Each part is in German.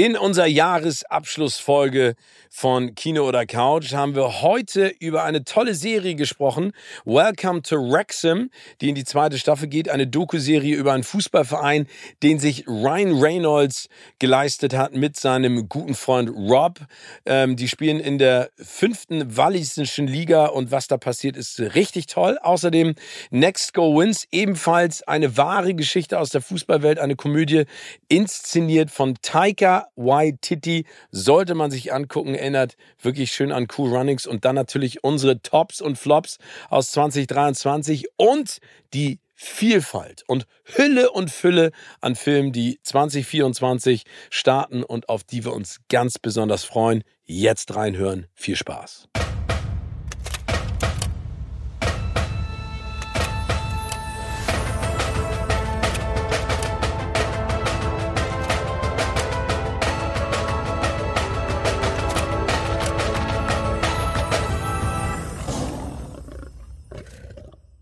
In unserer Jahresabschlussfolge von Kino oder Couch haben wir heute über eine tolle Serie gesprochen. Welcome to Wrexham, die in die zweite Staffel geht. Eine Doku-Serie über einen Fußballverein, den sich Ryan Reynolds geleistet hat mit seinem guten Freund Rob. Ähm, die spielen in der fünften walisischen Liga und was da passiert, ist richtig toll. Außerdem Next Go Wins, ebenfalls eine wahre Geschichte aus der Fußballwelt, eine Komödie inszeniert von Taika Waititi sollte man sich angucken, erinnert wirklich schön an Cool Runnings und dann natürlich unsere Tops und Flops aus 2023 und die Vielfalt und Hülle und Fülle an Filmen, die 2024 starten und auf die wir uns ganz besonders freuen. Jetzt reinhören. Viel Spaß.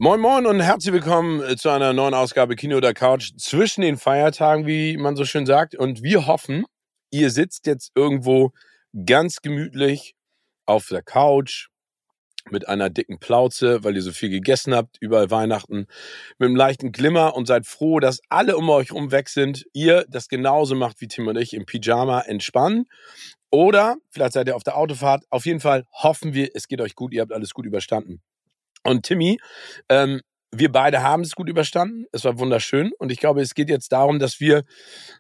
Moin Moin und herzlich willkommen äh, zu einer neuen Ausgabe Kino oder Couch zwischen den Feiertagen, wie man so schön sagt. Und wir hoffen, ihr sitzt jetzt irgendwo ganz gemütlich auf der Couch mit einer dicken Plauze, weil ihr so viel gegessen habt, überall Weihnachten, mit einem leichten Glimmer und seid froh, dass alle um euch rum weg sind. Ihr das genauso macht wie Tim und ich im Pyjama entspannen. Oder vielleicht seid ihr auf der Autofahrt. Auf jeden Fall hoffen wir, es geht euch gut, ihr habt alles gut überstanden. Und Timmy, ähm, wir beide haben es gut überstanden. Es war wunderschön. Und ich glaube, es geht jetzt darum, dass wir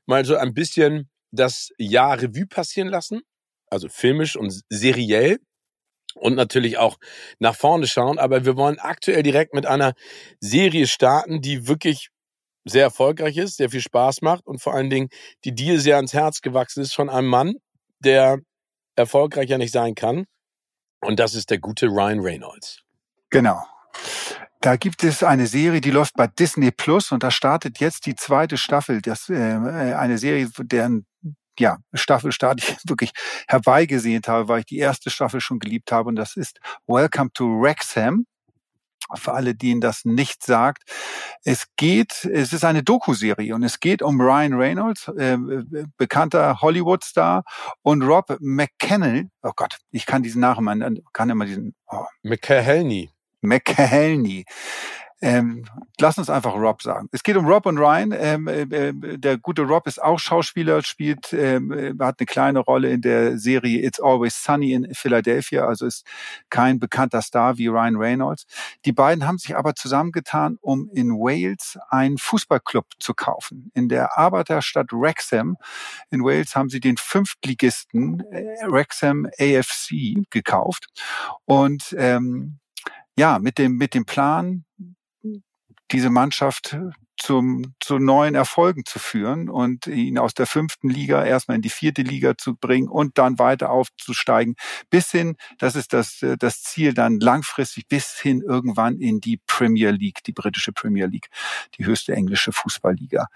mal so ein bisschen das Jahr Revue passieren lassen. Also filmisch und seriell. Und natürlich auch nach vorne schauen. Aber wir wollen aktuell direkt mit einer Serie starten, die wirklich sehr erfolgreich ist, sehr viel Spaß macht und vor allen Dingen, die dir sehr ans Herz gewachsen ist von einem Mann, der erfolgreicher nicht sein kann. Und das ist der gute Ryan Reynolds. Genau. Da gibt es eine Serie, die läuft bei Disney Plus und da startet jetzt die zweite Staffel. Das äh, eine Serie, deren ja, Staffelstart ich wirklich herbeigesehnt habe, weil ich die erste Staffel schon geliebt habe und das ist Welcome to Wrexham. Für alle, denen das nicht sagt. Es geht, es ist eine Doku-Serie und es geht um Ryan Reynolds, äh, bekannter Hollywood-Star und Rob McKennell. Oh Gott, ich kann diesen Namen, kann immer diesen. Oh. McKellney. McHalney. Ähm, lass uns einfach Rob sagen. Es geht um Rob und Ryan. Ähm, äh, äh, der gute Rob ist auch Schauspieler, spielt, ähm, äh, hat eine kleine Rolle in der Serie It's Always Sunny in Philadelphia, also ist kein bekannter Star wie Ryan Reynolds. Die beiden haben sich aber zusammengetan, um in Wales einen Fußballclub zu kaufen. In der Arbeiterstadt Wrexham in Wales haben sie den Fünftligisten äh, Wrexham AFC gekauft und ähm, ja, mit dem, mit dem Plan, diese Mannschaft zum, zu neuen Erfolgen zu führen und ihn aus der fünften Liga erstmal in die vierte Liga zu bringen und dann weiter aufzusteigen, bis hin, das ist das, das Ziel dann langfristig, bis hin irgendwann in die Premier League, die britische Premier League, die höchste englische Fußballliga.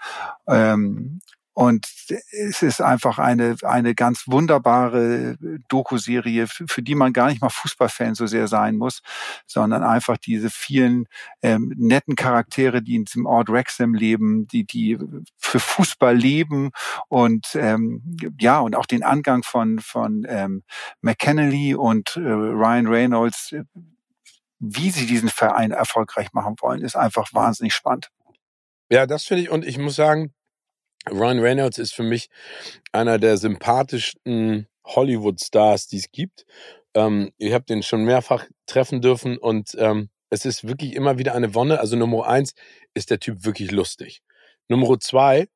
Ähm, und es ist einfach eine, eine ganz wunderbare Doku-Serie, für die man gar nicht mal Fußballfan so sehr sein muss, sondern einfach diese vielen ähm, netten Charaktere, die in diesem Ort Wrexham leben, die, die für Fußball leben und ähm, ja, und auch den Angang von, von ähm, McKennelly und äh, Ryan Reynolds, wie sie diesen Verein erfolgreich machen wollen, ist einfach wahnsinnig spannend. Ja, das finde ich, und ich muss sagen, Ryan Reynolds ist für mich einer der sympathischsten Hollywood-Stars, die es gibt. Ähm, ich habe den schon mehrfach treffen dürfen und ähm, es ist wirklich immer wieder eine Wonne. Also Nummer eins ist der Typ wirklich lustig. Nummer zwei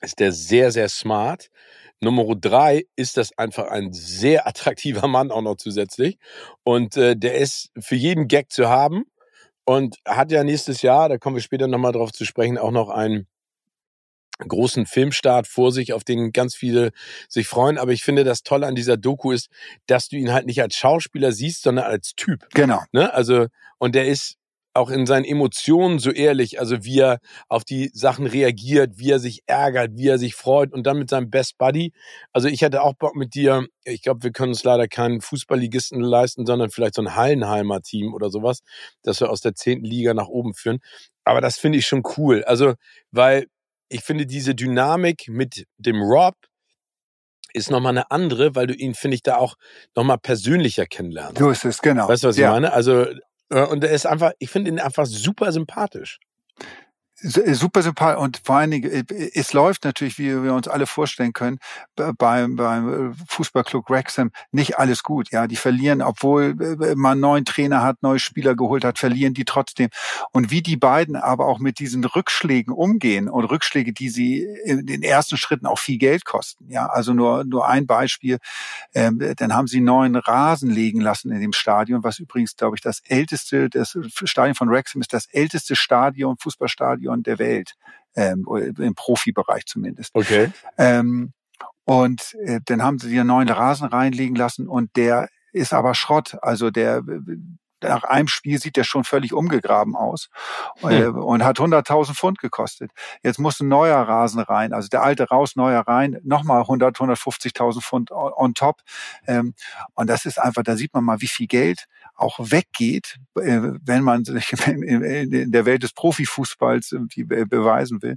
ist der sehr, sehr smart. Nummer drei ist das einfach ein sehr attraktiver Mann auch noch zusätzlich. Und äh, der ist für jeden Gag zu haben und hat ja nächstes Jahr, da kommen wir später nochmal drauf zu sprechen, auch noch einen großen Filmstart vor sich, auf den ganz viele sich freuen. Aber ich finde, das Tolle an dieser Doku ist, dass du ihn halt nicht als Schauspieler siehst, sondern als Typ. Genau. Ne? Also, und der ist auch in seinen Emotionen so ehrlich, also wie er auf die Sachen reagiert, wie er sich ärgert, wie er sich freut und dann mit seinem Best Buddy. Also ich hätte auch Bock mit dir, ich glaube, wir können uns leider keinen Fußballligisten leisten, sondern vielleicht so ein Hallenheimer Team oder sowas, dass wir aus der zehnten Liga nach oben führen. Aber das finde ich schon cool. Also, weil ich finde diese Dynamik mit dem Rob, ist nochmal eine andere, weil du ihn, finde ich, da auch nochmal persönlicher kennenlernst. So ist es, genau. Weißt du, was ich meine? Also äh, und er ist einfach, ich finde ihn einfach super sympathisch. Äh, super sympathisch und vor allen Dingen, äh, es läuft natürlich, wie wir uns alle vorstellen können, beim, beim Fußballclub Wrexham nicht alles gut. Ja, die verlieren, obwohl man einen neuen Trainer hat, neue Spieler geholt hat, verlieren die trotzdem. Und wie die beiden aber auch mit diesen Rückschlägen umgehen und Rückschläge, die sie in den ersten Schritten auch viel Geld kosten. Ja, also nur, nur ein Beispiel. Ähm, dann haben sie neuen Rasen legen lassen in dem Stadion, was übrigens, glaube ich, das älteste, das Stadion von Wrexham ist das älteste Stadion, Fußballstadion Stadion der Welt, ähm, im Profibereich zumindest. Okay. Ähm, und äh, dann haben sie den neuen Rasen reinlegen lassen und der ist aber Schrott. Also der nach einem Spiel sieht der schon völlig umgegraben aus äh, hm. und hat 100.000 Pfund gekostet. Jetzt muss ein neuer Rasen rein, also der alte raus, neuer rein, nochmal 100, 150.000 Pfund on, on top. Ähm, und das ist einfach, da sieht man mal, wie viel Geld auch weggeht, äh, wenn man sich in der Welt des Profifußballs irgendwie beweisen will,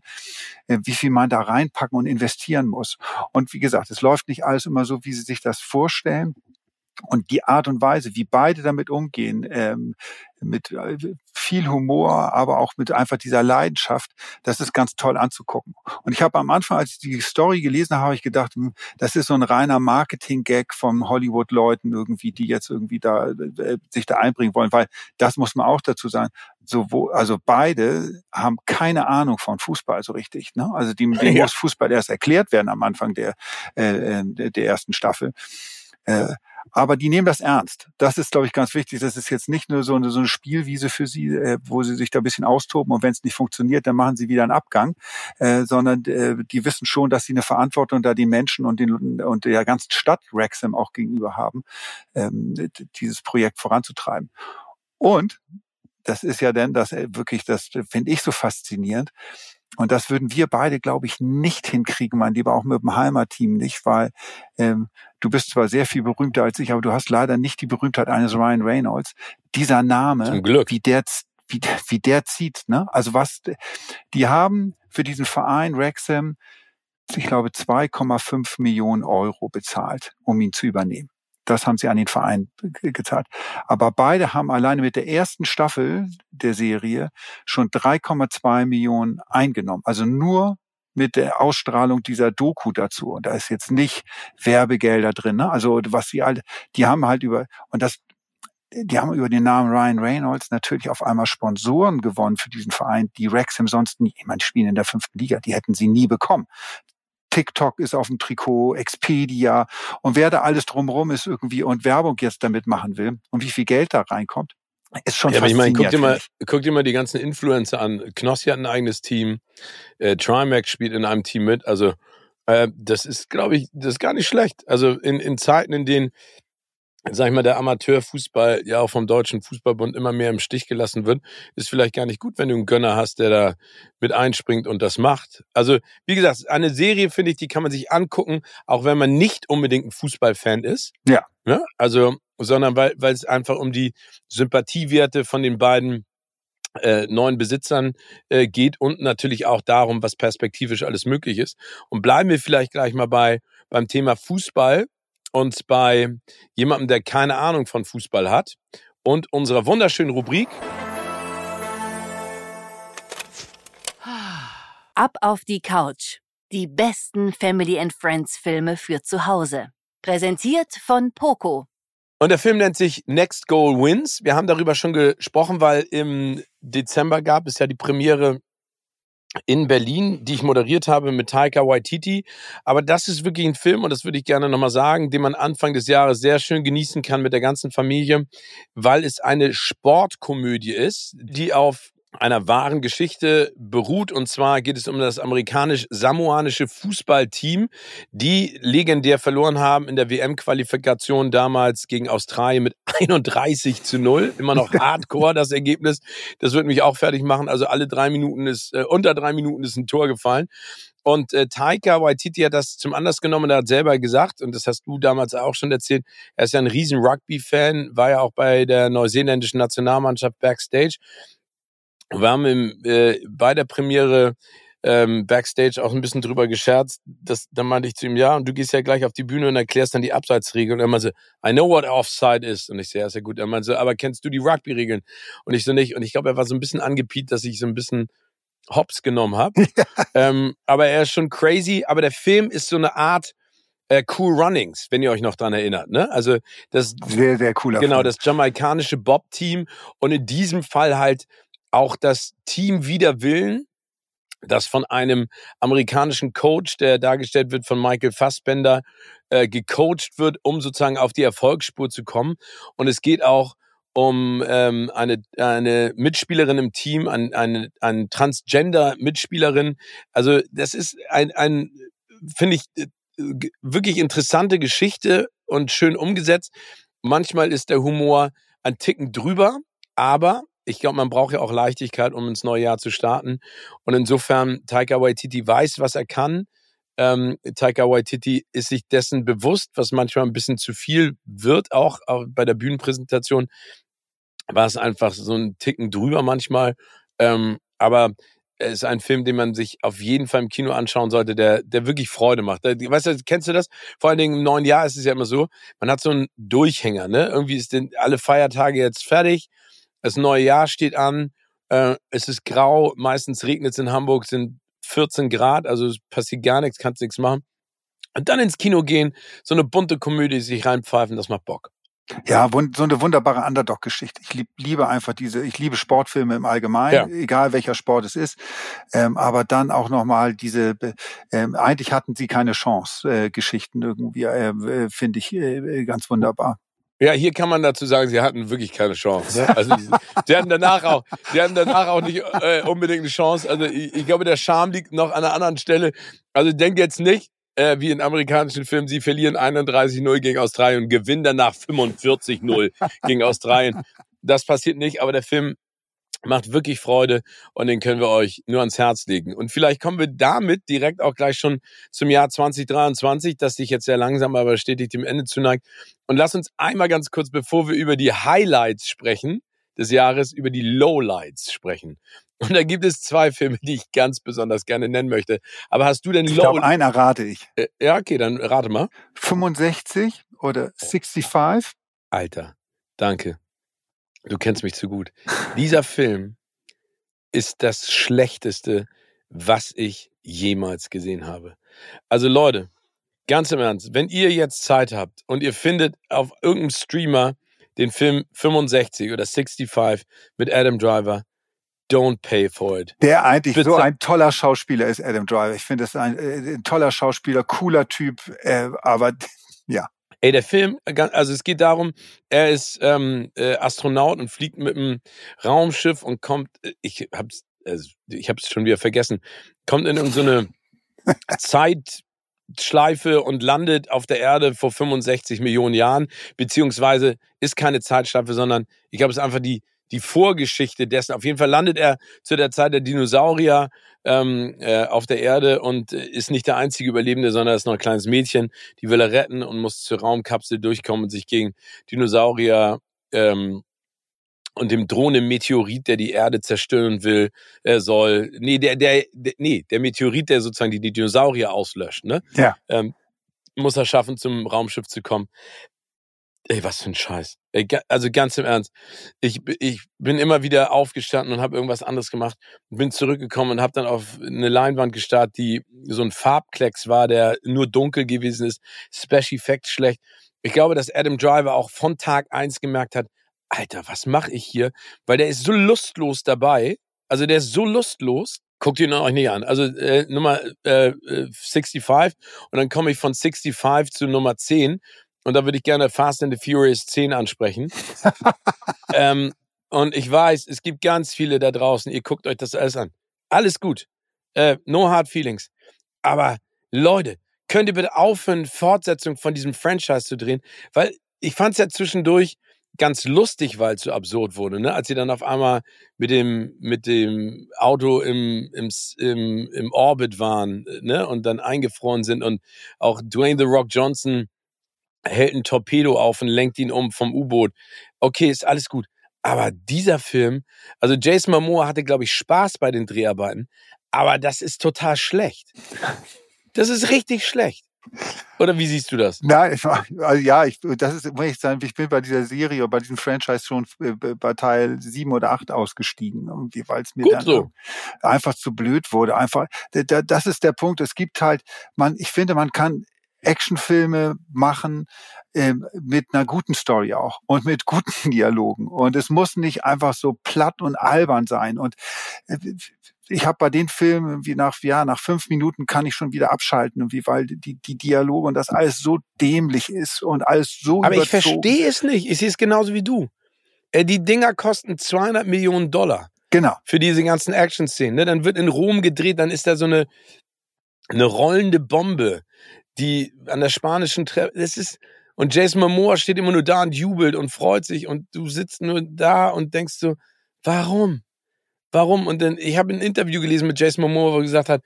äh, wie viel man da reinpacken und investieren muss. Und wie gesagt, es läuft nicht alles immer so, wie Sie sich das vorstellen. Und die Art und Weise, wie beide damit umgehen, ähm, mit äh, viel Humor, aber auch mit einfach dieser Leidenschaft, das ist ganz toll anzugucken. Und ich habe am Anfang, als ich die Story gelesen habe, habe ich gedacht, hm, das ist so ein reiner Marketing-Gag von Hollywood-Leuten irgendwie, die jetzt irgendwie da äh, sich da einbringen wollen, weil das muss man auch dazu sagen. So, wo, also beide haben keine Ahnung von Fußball so richtig. Ne? Also die, denen ja. muss Fußball erst erklärt werden am Anfang der, äh, äh der ersten Staffel. Äh, aber die nehmen das ernst. Das ist, glaube ich, ganz wichtig. Das ist jetzt nicht nur so eine, so eine Spielwiese für sie, äh, wo sie sich da ein bisschen austoben und wenn es nicht funktioniert, dann machen sie wieder einen Abgang, äh, sondern äh, die wissen schon, dass sie eine Verantwortung da den Menschen und, den, und der ganzen Stadt Wrexham auch gegenüber haben, ähm, dieses Projekt voranzutreiben. Und das ist ja dann das äh, wirklich, das finde ich so faszinierend. Und das würden wir beide, glaube ich, nicht hinkriegen, mein Lieber, auch mit dem Heimatteam nicht, weil ähm, du bist zwar sehr viel berühmter als ich, aber du hast leider nicht die Berühmtheit eines Ryan Reynolds. Dieser Name, wie der, wie, wie der zieht, ne? Also was, die haben für diesen Verein Wrexham, ich glaube, 2,5 Millionen Euro bezahlt, um ihn zu übernehmen. Das haben sie an den Verein gezahlt. Aber beide haben alleine mit der ersten Staffel der Serie schon 3,2 Millionen eingenommen. Also nur mit der Ausstrahlung dieser Doku dazu. Und da ist jetzt nicht Werbegelder drin. Ne? Also was sie alle, die haben halt über, und das, die haben über den Namen Ryan Reynolds natürlich auf einmal Sponsoren gewonnen für diesen Verein, die Wrexham sonst nie, ich meine, spielen in der fünften Liga, die hätten sie nie bekommen. TikTok ist auf dem Trikot, Expedia und wer da alles drumherum ist irgendwie und Werbung jetzt damit machen will und wie viel Geld da reinkommt, ist schon ja, aber ich meine, guck dir, mal, guck dir mal die ganzen Influencer an. Knossi hat ein eigenes Team, äh, Trimax spielt in einem Team mit. Also äh, das ist, glaube ich, das ist gar nicht schlecht. Also in, in Zeiten, in denen sag ich mal, der Amateurfußball ja auch vom Deutschen Fußballbund immer mehr im Stich gelassen wird, ist vielleicht gar nicht gut, wenn du einen Gönner hast, der da mit einspringt und das macht. Also, wie gesagt, eine Serie, finde ich, die kann man sich angucken, auch wenn man nicht unbedingt ein Fußballfan ist. Ja. ja? Also, sondern weil, weil es einfach um die Sympathiewerte von den beiden äh, neuen Besitzern äh, geht und natürlich auch darum, was perspektivisch alles möglich ist. Und bleiben wir vielleicht gleich mal bei beim Thema Fußball und bei jemandem, der keine Ahnung von Fußball hat und unserer wunderschönen Rubrik. Ab auf die Couch. Die besten Family and Friends Filme für zu Hause. Präsentiert von Poco. Und der Film nennt sich Next Goal Wins. Wir haben darüber schon gesprochen, weil im Dezember gab es ja die Premiere in Berlin, die ich moderiert habe mit Taika Waititi. Aber das ist wirklich ein Film, und das würde ich gerne nochmal sagen, den man Anfang des Jahres sehr schön genießen kann mit der ganzen Familie, weil es eine Sportkomödie ist, die auf einer wahren Geschichte beruht. Und zwar geht es um das amerikanisch-samoanische Fußballteam, die legendär verloren haben in der WM-Qualifikation damals gegen Australien mit 31 zu 0. Immer noch hardcore das Ergebnis. Das wird mich auch fertig machen. Also alle drei Minuten ist, äh, unter drei Minuten ist ein Tor gefallen. Und äh, Taika Waititi hat das zum Anlass genommen, er hat selber gesagt, und das hast du damals auch schon erzählt, er ist ja ein riesen Rugby-Fan, war ja auch bei der neuseeländischen Nationalmannschaft Backstage wir haben im, äh, bei der Premiere ähm, Backstage auch ein bisschen drüber gescherzt. Das, dann meinte ich zu ihm, ja, und du gehst ja gleich auf die Bühne und erklärst dann die Abseitsregeln. Und er meinte, I know what offside is. Und ich so, ja, ist ja gut. Er meinte, aber kennst du die Rugby-Regeln? Und ich so nicht. Und ich glaube, er war so ein bisschen angepiet, dass ich so ein bisschen Hops genommen habe. ähm, aber er ist schon crazy. Aber der Film ist so eine Art äh, Cool Runnings, wenn ihr euch noch dran erinnert. Ne? Also das sehr, sehr cooler Genau, Film. das jamaikanische Bob-Team. Und in diesem Fall halt auch das Team wider Willen, das von einem amerikanischen Coach, der dargestellt wird von Michael Fassbender, äh, gecoacht wird, um sozusagen auf die Erfolgsspur zu kommen. Und es geht auch um ähm, eine, eine Mitspielerin im Team, eine, eine, eine Transgender-Mitspielerin. Also das ist ein, ein finde ich, äh, wirklich interessante Geschichte und schön umgesetzt. Manchmal ist der Humor ein Ticken drüber, aber ich glaube, man braucht ja auch Leichtigkeit, um ins neue Jahr zu starten. Und insofern, Taika Waititi weiß, was er kann. Ähm, Taika Waititi ist sich dessen bewusst, was manchmal ein bisschen zu viel wird, auch, auch bei der Bühnenpräsentation war es einfach so ein Ticken drüber manchmal. Ähm, aber es ist ein Film, den man sich auf jeden Fall im Kino anschauen sollte, der, der wirklich Freude macht. Weißt du, kennst du das? Vor allen Dingen im neuen Jahr ist es ja immer so, man hat so einen Durchhänger, ne? Irgendwie ist alle Feiertage jetzt fertig das neue Jahr steht an. Äh, es ist grau. Meistens regnet es in Hamburg, sind 14 Grad. Also es passiert gar nichts, kannst nichts machen. Und dann ins Kino gehen, so eine bunte Komödie sich reinpfeifen, das macht Bock. Ja, so eine wunderbare Underdog-Geschichte. Ich lieb, liebe einfach diese, ich liebe Sportfilme im Allgemeinen, ja. egal welcher Sport es ist. Ähm, aber dann auch nochmal diese, ähm, eigentlich hatten sie keine Chance, äh, Geschichten irgendwie, äh, äh finde ich äh, ganz wunderbar. Ja, hier kann man dazu sagen, sie hatten wirklich keine Chance. Ne? Also sie hatten danach auch, sie hatten danach auch nicht äh, unbedingt eine Chance. Also ich, ich, glaube, der Charme liegt noch an einer anderen Stelle. Also denkt jetzt nicht, äh, wie in amerikanischen Filmen, sie verlieren 31-0 gegen Australien und gewinnen danach 45-0 gegen Australien. Das passiert nicht, aber der Film macht wirklich Freude und den können wir euch nur ans Herz legen. Und vielleicht kommen wir damit direkt auch gleich schon zum Jahr 2023, das sich jetzt sehr langsam aber stetig dem Ende zuneigt. Und lass uns einmal ganz kurz, bevor wir über die Highlights sprechen des Jahres, über die Lowlights sprechen. Und da gibt es zwei Filme, die ich ganz besonders gerne nennen möchte. Aber hast du denn Ich glaube, einer rate ich. Äh, ja, okay, dann rate mal. 65 oder 65? Alter, danke. Du kennst mich zu gut. Dieser Film ist das Schlechteste, was ich jemals gesehen habe. Also Leute, ganz im Ernst, wenn ihr jetzt Zeit habt und ihr findet auf irgendeinem Streamer den Film 65 oder 65 mit Adam Driver, don't pay for it. Der eigentlich Bitte. so ein toller Schauspieler ist, Adam Driver. Ich finde, es ein, äh, ein toller Schauspieler, cooler Typ, äh, aber ja. Ey, der Film, also es geht darum, er ist ähm, äh, Astronaut und fliegt mit einem Raumschiff und kommt, äh, ich hab's, also ich hab's schon wieder vergessen, kommt in so eine Zeitschleife und landet auf der Erde vor 65 Millionen Jahren, beziehungsweise ist keine Zeitschleife, sondern ich glaube, es ist einfach die die Vorgeschichte dessen. Auf jeden Fall landet er zu der Zeit der Dinosaurier ähm, äh, auf der Erde und äh, ist nicht der einzige Überlebende, sondern ist noch ein kleines Mädchen. Die will er retten und muss zur Raumkapsel durchkommen und sich gegen Dinosaurier ähm, und dem drohenden Meteorit, der die Erde zerstören will, äh, soll. Nee, der, der, der, nee, der Meteorit, der sozusagen die, die Dinosaurier auslöscht, ne? Ja. Ähm, muss er schaffen, zum Raumschiff zu kommen. Ey, was für ein Scheiß. Ey, also ganz im Ernst. Ich, ich bin immer wieder aufgestanden und habe irgendwas anderes gemacht. Bin zurückgekommen und habe dann auf eine Leinwand gestarrt, die so ein Farbklecks war, der nur dunkel gewesen ist. Special Effects schlecht. Ich glaube, dass Adam Driver auch von Tag eins gemerkt hat, Alter, was mache ich hier? Weil der ist so lustlos dabei. Also der ist so lustlos. Guckt ihn euch nicht an. Also äh, Nummer äh, 65 äh, und dann komme ich von 65 zu Nummer 10 und da würde ich gerne Fast and the Furious 10 ansprechen. ähm, Und ich weiß, es gibt ganz viele da draußen, ihr guckt euch das alles an. Alles gut. Äh, no hard feelings. Aber Leute, könnt ihr bitte aufhören, Fortsetzung von diesem Franchise zu drehen? Weil ich fand es ja zwischendurch ganz lustig, weil es so absurd wurde, ne? Als sie dann auf einmal mit dem, mit dem Auto im, im, im, im Orbit waren, ne? Und dann eingefroren sind und auch Dwayne The Rock Johnson hält ein Torpedo auf und lenkt ihn um vom U-Boot. Okay, ist alles gut. Aber dieser Film, also Jason Momoa hatte, glaube ich, Spaß bei den Dreharbeiten, aber das ist total schlecht. Das ist richtig schlecht. Oder wie siehst du das? Nein, ich, also ja, ich, das ist, muss ich sagen, ich bin bei dieser Serie, bei diesem Franchise schon äh, bei Teil sieben oder acht ausgestiegen, irgendwie, weil es mir Gut dann so. einfach zu blöd wurde. Einfach, das ist der Punkt. Es gibt halt, man, ich finde, man kann Actionfilme machen äh, mit einer guten Story auch und mit guten Dialogen. Und es muss nicht einfach so platt und albern sein. Und äh, ich habe bei den Filmen wie nach ja nach fünf Minuten kann ich schon wieder abschalten, wie weil die die Dialoge und das alles so dämlich ist und alles so. Aber ich verstehe es nicht. Ich sehe es genauso wie du. Äh, die Dinger kosten 200 Millionen Dollar. Genau. Für diese ganzen Action-Szenen. Ne? Dann wird in Rom gedreht, dann ist da so eine eine rollende Bombe, die an der spanischen Treppe. Das ist und Jason Momoa steht immer nur da und jubelt und freut sich und du sitzt nur da und denkst so, warum? Warum? Und dann, ich habe ein Interview gelesen mit Jason Momoa, wo er gesagt hat,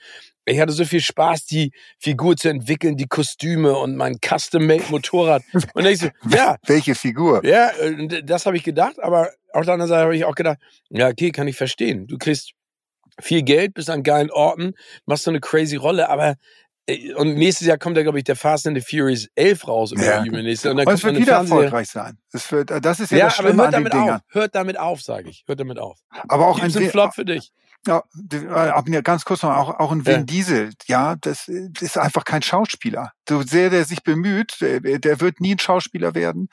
ich hatte so viel Spaß, die Figur zu entwickeln, die Kostüme und mein Custom-Made-Motorrad. Und ich so, ja. Welche Figur? Ja, das habe ich gedacht, aber auf der anderen Seite habe ich auch gedacht, ja, okay, kann ich verstehen. Du kriegst viel Geld, bist an geilen Orten, machst so eine crazy Rolle, aber und nächstes Jahr kommt ja, glaube ich, der Fast and the Furious 11 raus. Ja. Und, dann und es wird wieder erfolgreich sein. Es wird, das ist ja, ja das Schlimme aber hört damit Dingern. auf. Hört damit auf, sage ich. Hört damit auf. Aber auch Gibt's ein einen Flop für dich. Ja, aber ganz kurz noch, auch, auch ein Vin Ja. Diesel, ja, das ist einfach kein Schauspieler. So sehr der sich bemüht, der, der wird nie ein Schauspieler werden.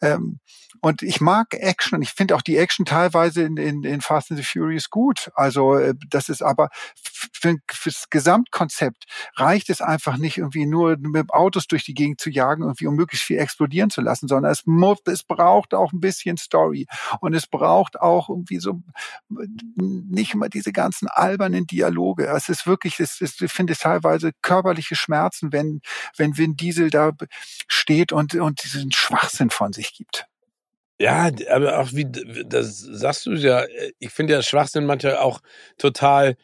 Ähm, und ich mag Action und ich finde auch die Action teilweise in, in, in Fast and the Furious gut. Also äh, das ist aber für, fürs Gesamtkonzept reicht es einfach nicht irgendwie nur mit Autos durch die Gegend zu jagen, irgendwie um möglichst viel explodieren zu lassen, sondern es muss, es braucht auch ein bisschen Story und es braucht auch irgendwie so nicht immer diese ganzen albernen Dialoge. Es ist wirklich, es ist, ich finde es teilweise körperliche Schmerzen, wenn wenn Vin Diesel da steht und und diesen Schwachsinn von sich gibt. Ja, aber auch wie, das sagst du ja, ich finde ja Schwachsinn manchmal auch total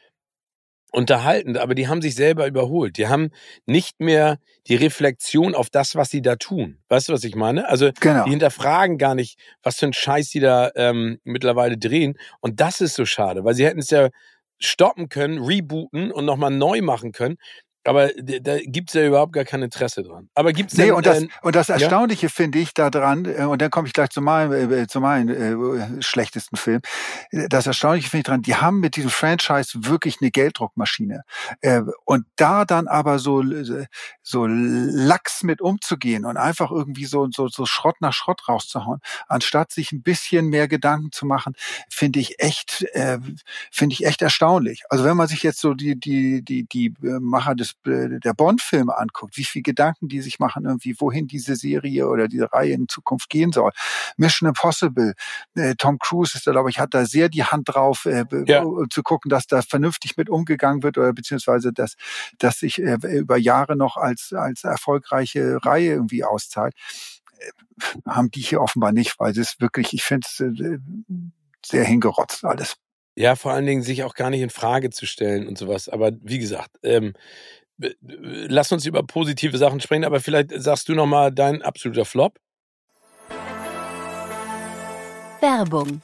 unterhaltend, aber die haben sich selber überholt. Die haben nicht mehr die Reflexion auf das, was sie da tun. Weißt du, was ich meine? Also Genau. die hinterfragen gar nicht, was für ein Scheiß die da ähm, mittlerweile drehen. Und das ist so schade, weil sie hätten es ja stoppen können, rebooten und nochmal neu machen können. Aber da gibt's ja überhaupt gar kein Interesse dran. Aber gibt's Nee, denn, und das, äh, und das ja? Erstaunliche finde ich daran, äh, und dann komme ich gleich zu meinem, äh, zu meinem äh, schlechtesten Film. Äh, Das Erstaunliche finde ich daran, die haben mit diesem Franchise wirklich eine Gelddruckmaschine. Äh, und da dann aber so, äh, so lax mit umzugehen und einfach irgendwie so, so, so Schrott nach Schrott rauszuhauen, anstatt sich ein bisschen mehr Gedanken zu machen, finde ich echt, äh, finde ich echt erstaunlich. Also wenn man sich jetzt so die, die, die, die äh, Macher des, äh, der Bond-Filme anguckt, wie viel Gedanken die sich machen, irgendwie, wohin diese Serie oder diese Reihe in Zukunft gehen soll. Mission Impossible, äh, Tom Cruise ist da, glaube ich, hat da sehr die Hand drauf, äh, Ja. zu gucken, dass da vernünftig mit umgegangen wird oder beziehungsweise dass, dass sich äh, über Jahre noch als, als erfolgreiche Reihe irgendwie auszahlt. Äh, haben die hier offenbar nicht, weil es wirklich, ich finde es äh, sehr hingerotzt alles. Ja, vor allen Dingen sich auch gar nicht in Frage zu stellen und sowas. Aber wie gesagt, ähm, lass uns über positive Sachen sprechen, aber vielleicht sagst du noch mal dein absoluter Flop. Werbung.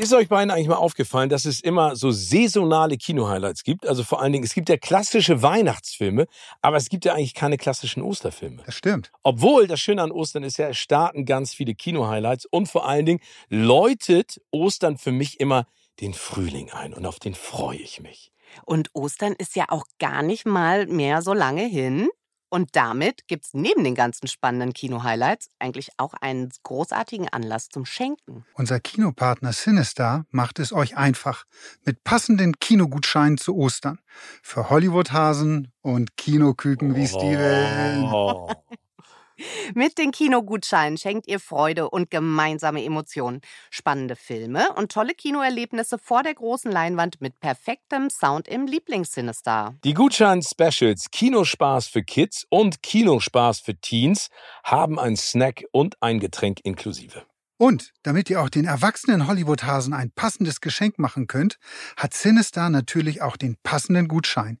Ist euch beiden eigentlich mal aufgefallen, dass es immer so saisonale Kino-Highlights gibt? Also vor allen Dingen, es gibt ja klassische Weihnachtsfilme, aber es gibt ja eigentlich keine klassischen Osterfilme. Das stimmt. Obwohl das Schöne an Ostern ist ja, es starten ganz viele Kino-Highlights und vor allen Dingen läutet Ostern für mich immer den Frühling ein und auf den freue ich mich. Und Ostern ist ja auch gar nicht mal mehr so lange hin. Und damit gibt's neben den ganzen spannenden Kino-Highlights eigentlich auch einen großartigen Anlass zum Schenken. Unser Kinopartner Sinistar macht es euch einfach mit passenden Kinogutscheinen zu Ostern. Für Hollywood-Hasen und Kinoküken wie Steven. Mit den Kinogutscheinen schenkt ihr Freude und gemeinsame Emotionen, spannende Filme und tolle Kinoerlebnisse vor der großen Leinwand mit perfektem Sound im Lieblingssinister. Die Gutschein-Specials Kinospaß für Kids und Kinospaß für Teens haben ein Snack und ein Getränk inklusive. Und damit ihr auch den erwachsenen Hollywood-Hasen ein passendes Geschenk machen könnt, hat Cinestar natürlich auch den passenden Gutschein.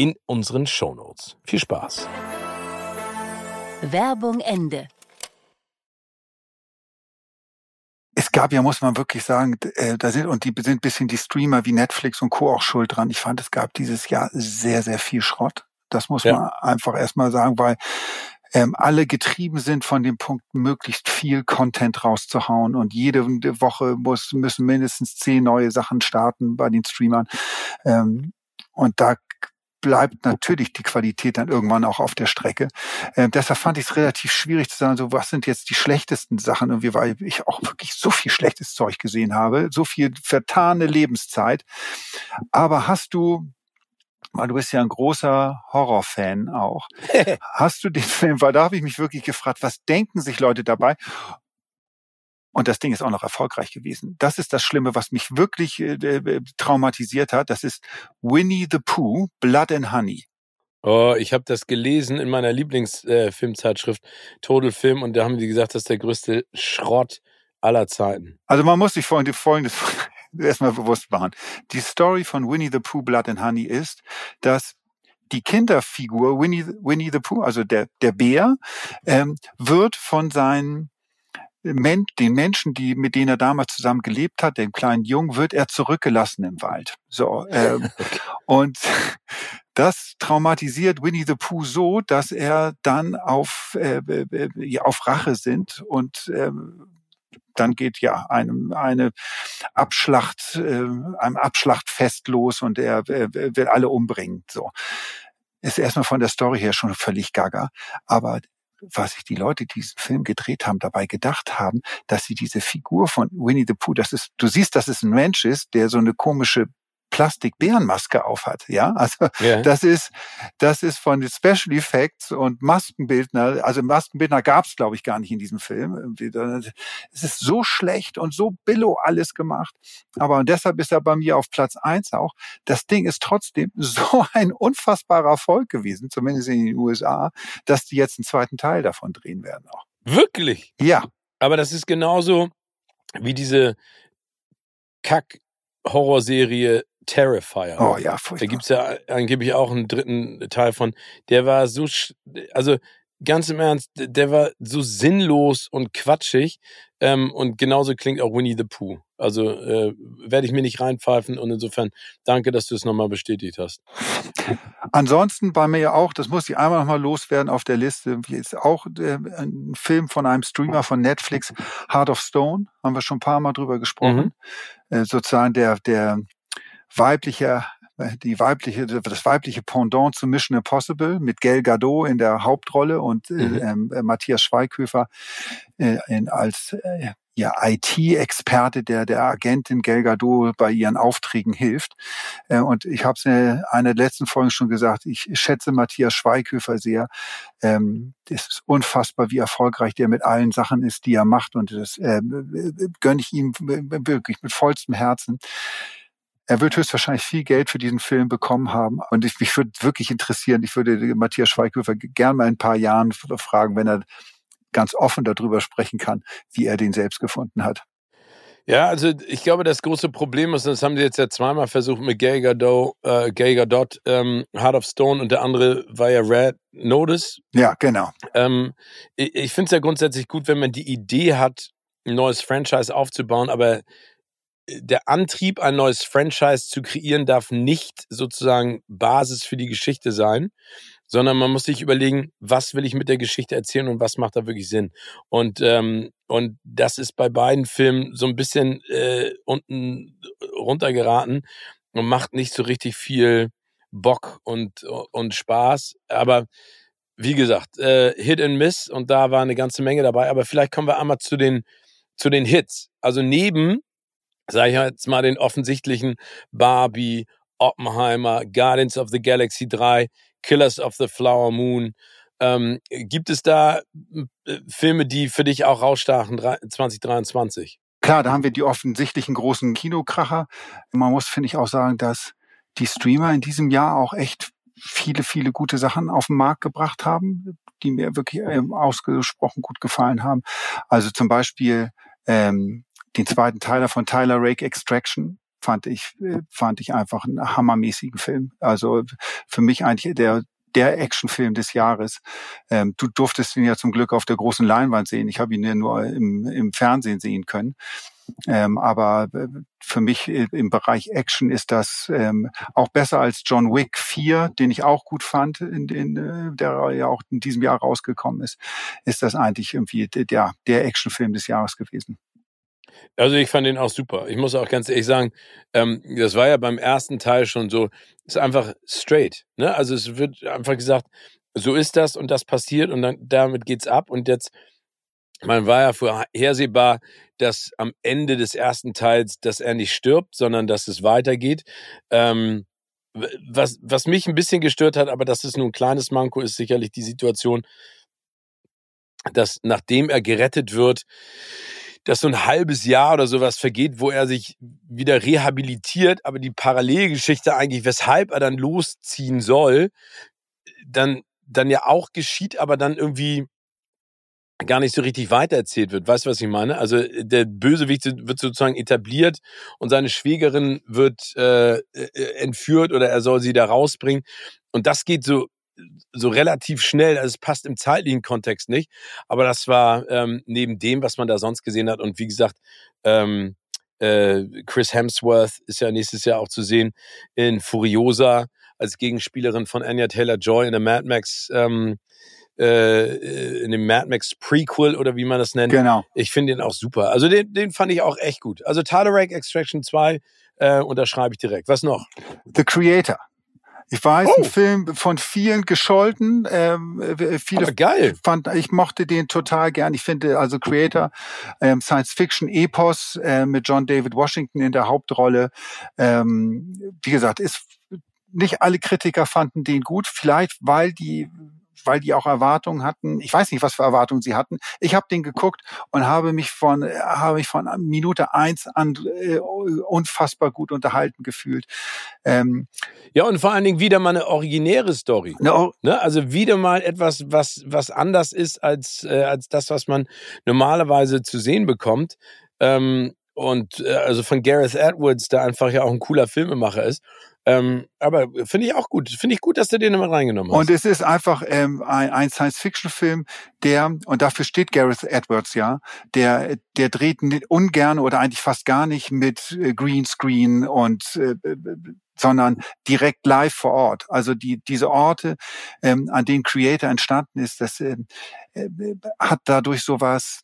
in unseren Shownotes. Viel Spaß! Werbung Ende. Es gab ja, muss man wirklich sagen, äh, da sind, und die sind ein bisschen die Streamer wie Netflix und Co. auch schuld dran. Ich fand, es gab dieses Jahr sehr, sehr viel Schrott. Das muss Ja. man einfach erstmal sagen, weil ähm, alle getrieben sind von dem Punkt, möglichst viel Content rauszuhauen und jede Woche muss, müssen mindestens zehn neue Sachen starten bei den Streamern. Ähm, und da bleibt natürlich die Qualität dann irgendwann auch auf der Strecke. Ähm, deshalb fand ich es relativ schwierig zu sagen, so was sind jetzt die schlechtesten Sachen irgendwie, weil ich auch wirklich so viel schlechtes Zeug gesehen habe, so viel vertane Lebenszeit. Aber hast du weil du bist ja ein großer Horrorfan auch. Hast du den Film, weil da habe ich mich wirklich gefragt, was denken sich Leute dabei? Und das Ding ist auch noch erfolgreich gewesen. Das ist das Schlimme, was mich wirklich äh, äh, traumatisiert hat. Das ist Winnie the Pooh, Blood and Honey. Oh, ich habe das gelesen in meiner Lieblingsfilmzeitschrift Total Film und da haben die gesagt, das ist der größte Schrott aller Zeiten. Also man muss sich folgendes, folgendes erstmal bewusst machen. Die Story von Winnie the Pooh, Blood and Honey ist, dass die Kinderfigur Winnie, Winnie the Pooh, also der, der Bär, ähm, wird von seinen den Menschen, die mit denen er damals zusammen gelebt hat, dem kleinen Jungen, wird er zurückgelassen im Wald. So ähm, und das traumatisiert Winnie the Pooh so, dass er dann auf äh, äh, ja, auf Rache sind und ähm, dann geht ja einem eine Abschlacht, äh, einem Abschlachtfest los und er äh, will alle umbringen. So ist erstmal von der Story her schon völlig gaga, aber was sich die Leute, die diesen Film gedreht haben, dabei gedacht haben, dass sie diese Figur von Winnie the Pooh, das ist, du siehst, dass es ein Mensch ist, der so eine komische Plastik-Bärenmaske aufhat, ja, also Ja. das ist, das ist von den Special Effects und Maskenbildner, also Maskenbildner gab es, glaube ich, gar nicht in diesem Film. Es ist so schlecht und so billo alles gemacht, aber deshalb ist er bei mir auf Platz eins auch. Das Ding ist trotzdem so ein unfassbarer Erfolg gewesen, zumindest in den USA, dass die jetzt einen zweiten Teil davon drehen werden auch. Wirklich? Ja, Aber das ist genauso wie diese Kack-Horrorserie Terrifier. oh ja, Da furchtbar. gibt's ja angeblich auch einen dritten Teil von. Der war so, sch- also ganz im Ernst, der war so sinnlos und quatschig. Ähm, und genauso klingt auch Winnie the Pooh. Also äh, werde ich mir nicht reinpfeifen und insofern danke, dass du es nochmal bestätigt hast. Ansonsten bei mir ja auch, das muss ich einmal nochmal loswerden auf der Liste, ist auch äh, ein Film von einem Streamer von Netflix, Heart of Stone, haben wir schon ein paar Mal drüber gesprochen. Äh, sozusagen der, der weibliche, äh, die weibliche, das weibliche Pendant zu Mission Impossible mit Gal Gadot in der Hauptrolle und äh, Mhm. ähm, äh, Matthias Schweighöfer äh, in, als äh, ja, IT-Experte, der der Agentin Gal Gadot bei ihren Aufträgen hilft. Äh, Und ich habe es in einer der letzten Folgen schon gesagt, ich schätze Matthias Schweighöfer sehr. Ähm, Es ist unfassbar, wie erfolgreich der mit allen Sachen ist, die er macht. Und das äh, gönne ich ihm wirklich mit vollstem Herzen. Er wird höchstwahrscheinlich viel Geld für diesen Film bekommen haben. Und ich, mich würde wirklich interessieren, ich würde Matthias Schweighöfer gern mal in ein paar Jahren fragen, wenn er ganz offen darüber sprechen kann, wie er den selbst gefunden hat. Ja, also ich glaube, das große Problem ist, das haben sie jetzt ja zweimal versucht mit Gay Gadot, äh, Gay Gadot ähm, Heart of Stone und der andere war ja Red Notice. Ja, genau. Ähm, ich ich finde es ja grundsätzlich gut, wenn man die Idee hat, ein neues Franchise aufzubauen, aber der Antrieb, ein neues Franchise zu kreieren, darf nicht sozusagen Basis für die Geschichte sein, sondern man muss sich überlegen, was will ich mit der Geschichte erzählen und was macht da wirklich Sinn. Und ähm, und das ist bei beiden Filmen so ein bisschen äh, unten runtergeraten und macht nicht so richtig viel Bock und und Spaß. Aber wie gesagt, äh, Hit and Miss und da war eine ganze Menge dabei. Aber vielleicht kommen wir einmal zu den zu den Hits. Also neben, sage ich jetzt mal, den offensichtlichen Barbie, Oppenheimer, Guardians of the Galaxy 3, Killers of the Flower Moon. Ähm, gibt es da äh, Filme, die für dich auch rausstachen 2023? Klar, da haben wir die offensichtlichen großen Kinokracher. Man muss, finde ich, auch sagen, dass die Streamer in diesem Jahr auch echt viele, viele gute Sachen auf den Markt gebracht haben, die mir wirklich ähm, ausgesprochen gut gefallen haben. Also zum Beispiel ähm, den zweiten Teil von Tyler Rake Extraction fand ich, äh, fand ich einfach einen hammermäßigen Film. Also für mich eigentlich der, der Actionfilm des Jahres. Ähm, du durftest ihn ja zum Glück auf der großen Leinwand sehen. Ich habe ihn ja nur im, im Fernsehen sehen können. Ähm, aber äh, für mich im Bereich Action ist das ähm, auch besser als John Wick 4, den ich auch gut fand, in, in, äh, der ja auch in diesem Jahr rausgekommen ist, ist das eigentlich irgendwie der, der Actionfilm des Jahres gewesen. Also ich fand den auch super. Ich muss auch ganz ehrlich sagen, ähm, das war ja beim ersten Teil schon so, ist einfach straight. Ne? Also es wird einfach gesagt, so ist das und das passiert und dann damit geht's ab. Und jetzt, man war ja vorhersehbar, dass am Ende des ersten Teils, dass er nicht stirbt, sondern dass es weitergeht. Ähm, was, was mich ein bisschen gestört hat, aber das ist nur ein kleines Manko, ist sicherlich die Situation, dass nachdem er gerettet wird, dass so ein halbes Jahr oder sowas vergeht, wo er sich wieder rehabilitiert, aber die Parallelgeschichte eigentlich, weshalb er dann losziehen soll, dann, dann ja auch geschieht, aber dann irgendwie gar nicht so richtig weitererzählt wird. Weißt du, was ich meine? Also der Bösewicht wird sozusagen etabliert und seine Schwägerin wird äh, äh entführt oder er soll sie da rausbringen. Und das geht so so relativ schnell. Also es passt im zeitlichen Kontext nicht. Aber das war ähm, neben dem, was man da sonst gesehen hat. Und wie gesagt, ähm, äh, Chris Hemsworth ist ja nächstes Jahr auch zu sehen in Furiosa als Gegenspielerin von Anya Taylor Joy in der Mad Max. Ähm, äh, in dem Mad Max Prequel oder wie man das nennt. Genau. Ich finde den auch super. Also den, den fand ich auch echt gut. Also Rake Extraction 2 äh, unterschreibe ich direkt. Was noch? The Creator. Ich weiß, oh. ein Film von vielen gescholten. Ähm, viele Aber geil. Fand, ich mochte den total gern. Ich finde also Creator, ähm, Science Fiction Epos äh, mit John David Washington in der Hauptrolle. Ähm, wie gesagt, ist nicht alle Kritiker fanden den gut. Vielleicht weil die weil die auch Erwartungen hatten. Ich weiß nicht, was für Erwartungen sie hatten. Ich habe den geguckt und habe mich von habe mich von Minute eins an äh, unfassbar gut unterhalten gefühlt. Ähm, ja und vor allen Dingen wieder mal eine originäre Story. No. Ne? Also wieder mal etwas, was was anders ist als äh, als das, was man normalerweise zu sehen bekommt. Ähm, und äh, also von Gareth Edwards, der einfach ja auch ein cooler Filmemacher ist. Ähm, aber finde ich auch gut. Finde ich gut, dass du den immer reingenommen hast. Und es ist einfach ähm, ein, ein Science-Fiction-Film, der, und dafür steht Gareth Edwards ja, der, der dreht ungern oder eigentlich fast gar nicht mit äh, Greenscreen und äh, äh, sondern direkt live vor Ort. Also die, diese Orte, ähm, an denen Creator entstanden ist, das äh, äh, hat dadurch sowas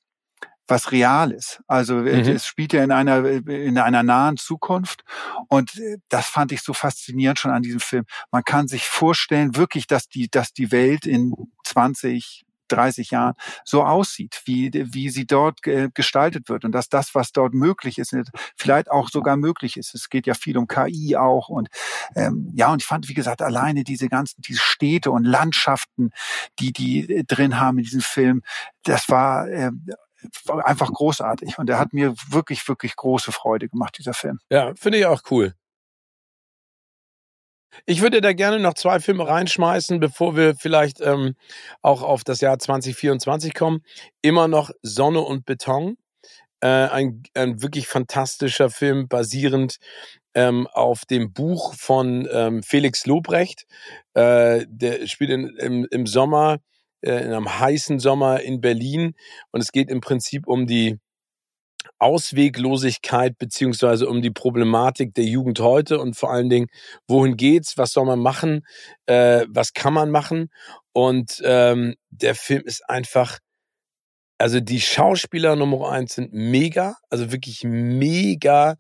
was real ist. Also äh, mhm. es spielt ja in einer in einer nahen Zukunft und äh, das fand ich so faszinierend schon an diesem Film. Man kann sich vorstellen wirklich, dass die dass die Welt in 20 30 Jahren so aussieht, wie, wie sie dort gestaltet wird und dass das, was dort möglich ist, vielleicht auch sogar möglich ist. Es geht ja viel um KI auch und ähm, ja, und ich fand, wie gesagt, alleine diese ganzen, diese Städte und Landschaften, die die äh, drin haben in diesem Film, das war äh, einfach großartig. Und er hat mir wirklich, wirklich große Freude gemacht, dieser Film. Ja, finde ich auch cool. Ich würde da gerne noch zwei Filme reinschmeißen, bevor wir vielleicht ähm, auch auf das Jahr 2024 kommen. Immer noch Sonne und Beton. Äh, ein, ein wirklich fantastischer Film, basierend ähm, auf dem Buch von ähm, Felix Lobrecht. Äh, der spielt in, im, im Sommer, äh, in einem heißen Sommer in Berlin. Und es geht im Prinzip um die Ausweglosigkeit beziehungsweise um die Problematik der Jugend heute und vor allen Dingen, wohin geht's, was soll man machen, äh, was kann man machen. Und ähm, der Film ist einfach, also die Schauspieler Nummer eins sind mega, also wirklich mega,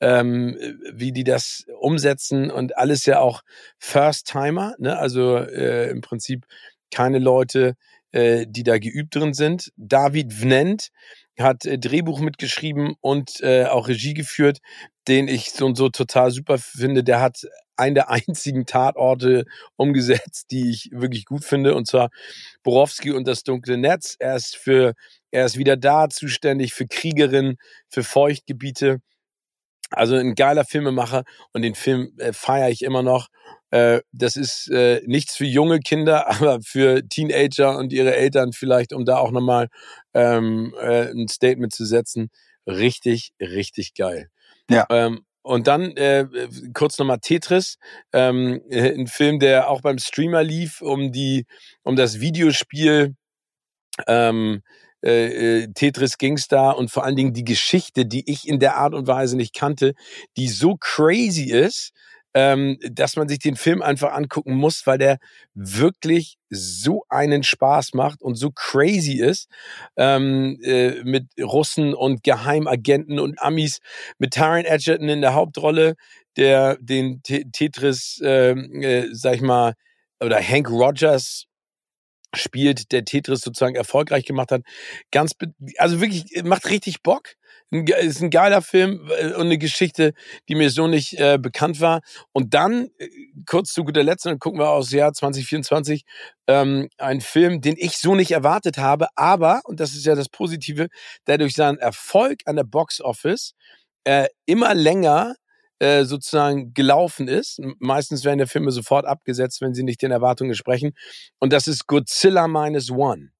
ähm, wie die das umsetzen und alles ja auch First-Timer, ne? also äh, im Prinzip keine Leute, äh, die da geübt drin sind. David Vnent, hat äh, Drehbuch mitgeschrieben und äh, auch Regie geführt, den ich so und so total super finde. Der hat einen der einzigen Tatorte umgesetzt, die ich wirklich gut finde, und zwar Borowski und das dunkle Netz. Er ist für, er ist wieder da, zuständig für Kriegerinnen, für Feuchtgebiete. Also ein geiler Filmemacher und den Film äh, feiere ich immer noch. Äh, das ist äh, nichts für junge Kinder, aber für Teenager und ihre Eltern vielleicht, um da auch nochmal ähm, äh, ein Statement zu setzen. Richtig, richtig geil. Ja. Ähm, und dann äh, kurz nochmal Tetris, ähm, ein Film, der auch beim Streamer lief, um die, um das Videospiel ähm, äh, äh, Tetris ging's da und vor allen Dingen die Geschichte, die ich in der Art und Weise nicht kannte, die so crazy ist, ähm, dass man sich den Film einfach angucken muss, weil der wirklich so einen Spaß macht und so crazy ist ähm, äh, mit Russen und Geheimagenten und Amis, mit Taron Edgerton in der Hauptrolle, der den Tetris, ähm, äh, sag ich mal, oder Hank Rogers spielt, der Tetris sozusagen erfolgreich gemacht hat. Ganz, also wirklich, äh, macht richtig Bock. Ist ein geiler Film äh, und eine Geschichte, die mir so nicht äh, bekannt war. Und dann, äh, kurz zu guter Letzt, dann gucken wir aus Jahr 2024, ähm, ein Film, den ich so nicht erwartet habe, aber, und das ist ja das Positive, der durch seinen Erfolg an der Box Office äh, immer länger äh, sozusagen gelaufen ist. Meistens werden der Filme sofort abgesetzt, wenn sie nicht den Erwartungen entsprechen. Und das ist Godzilla Minus One.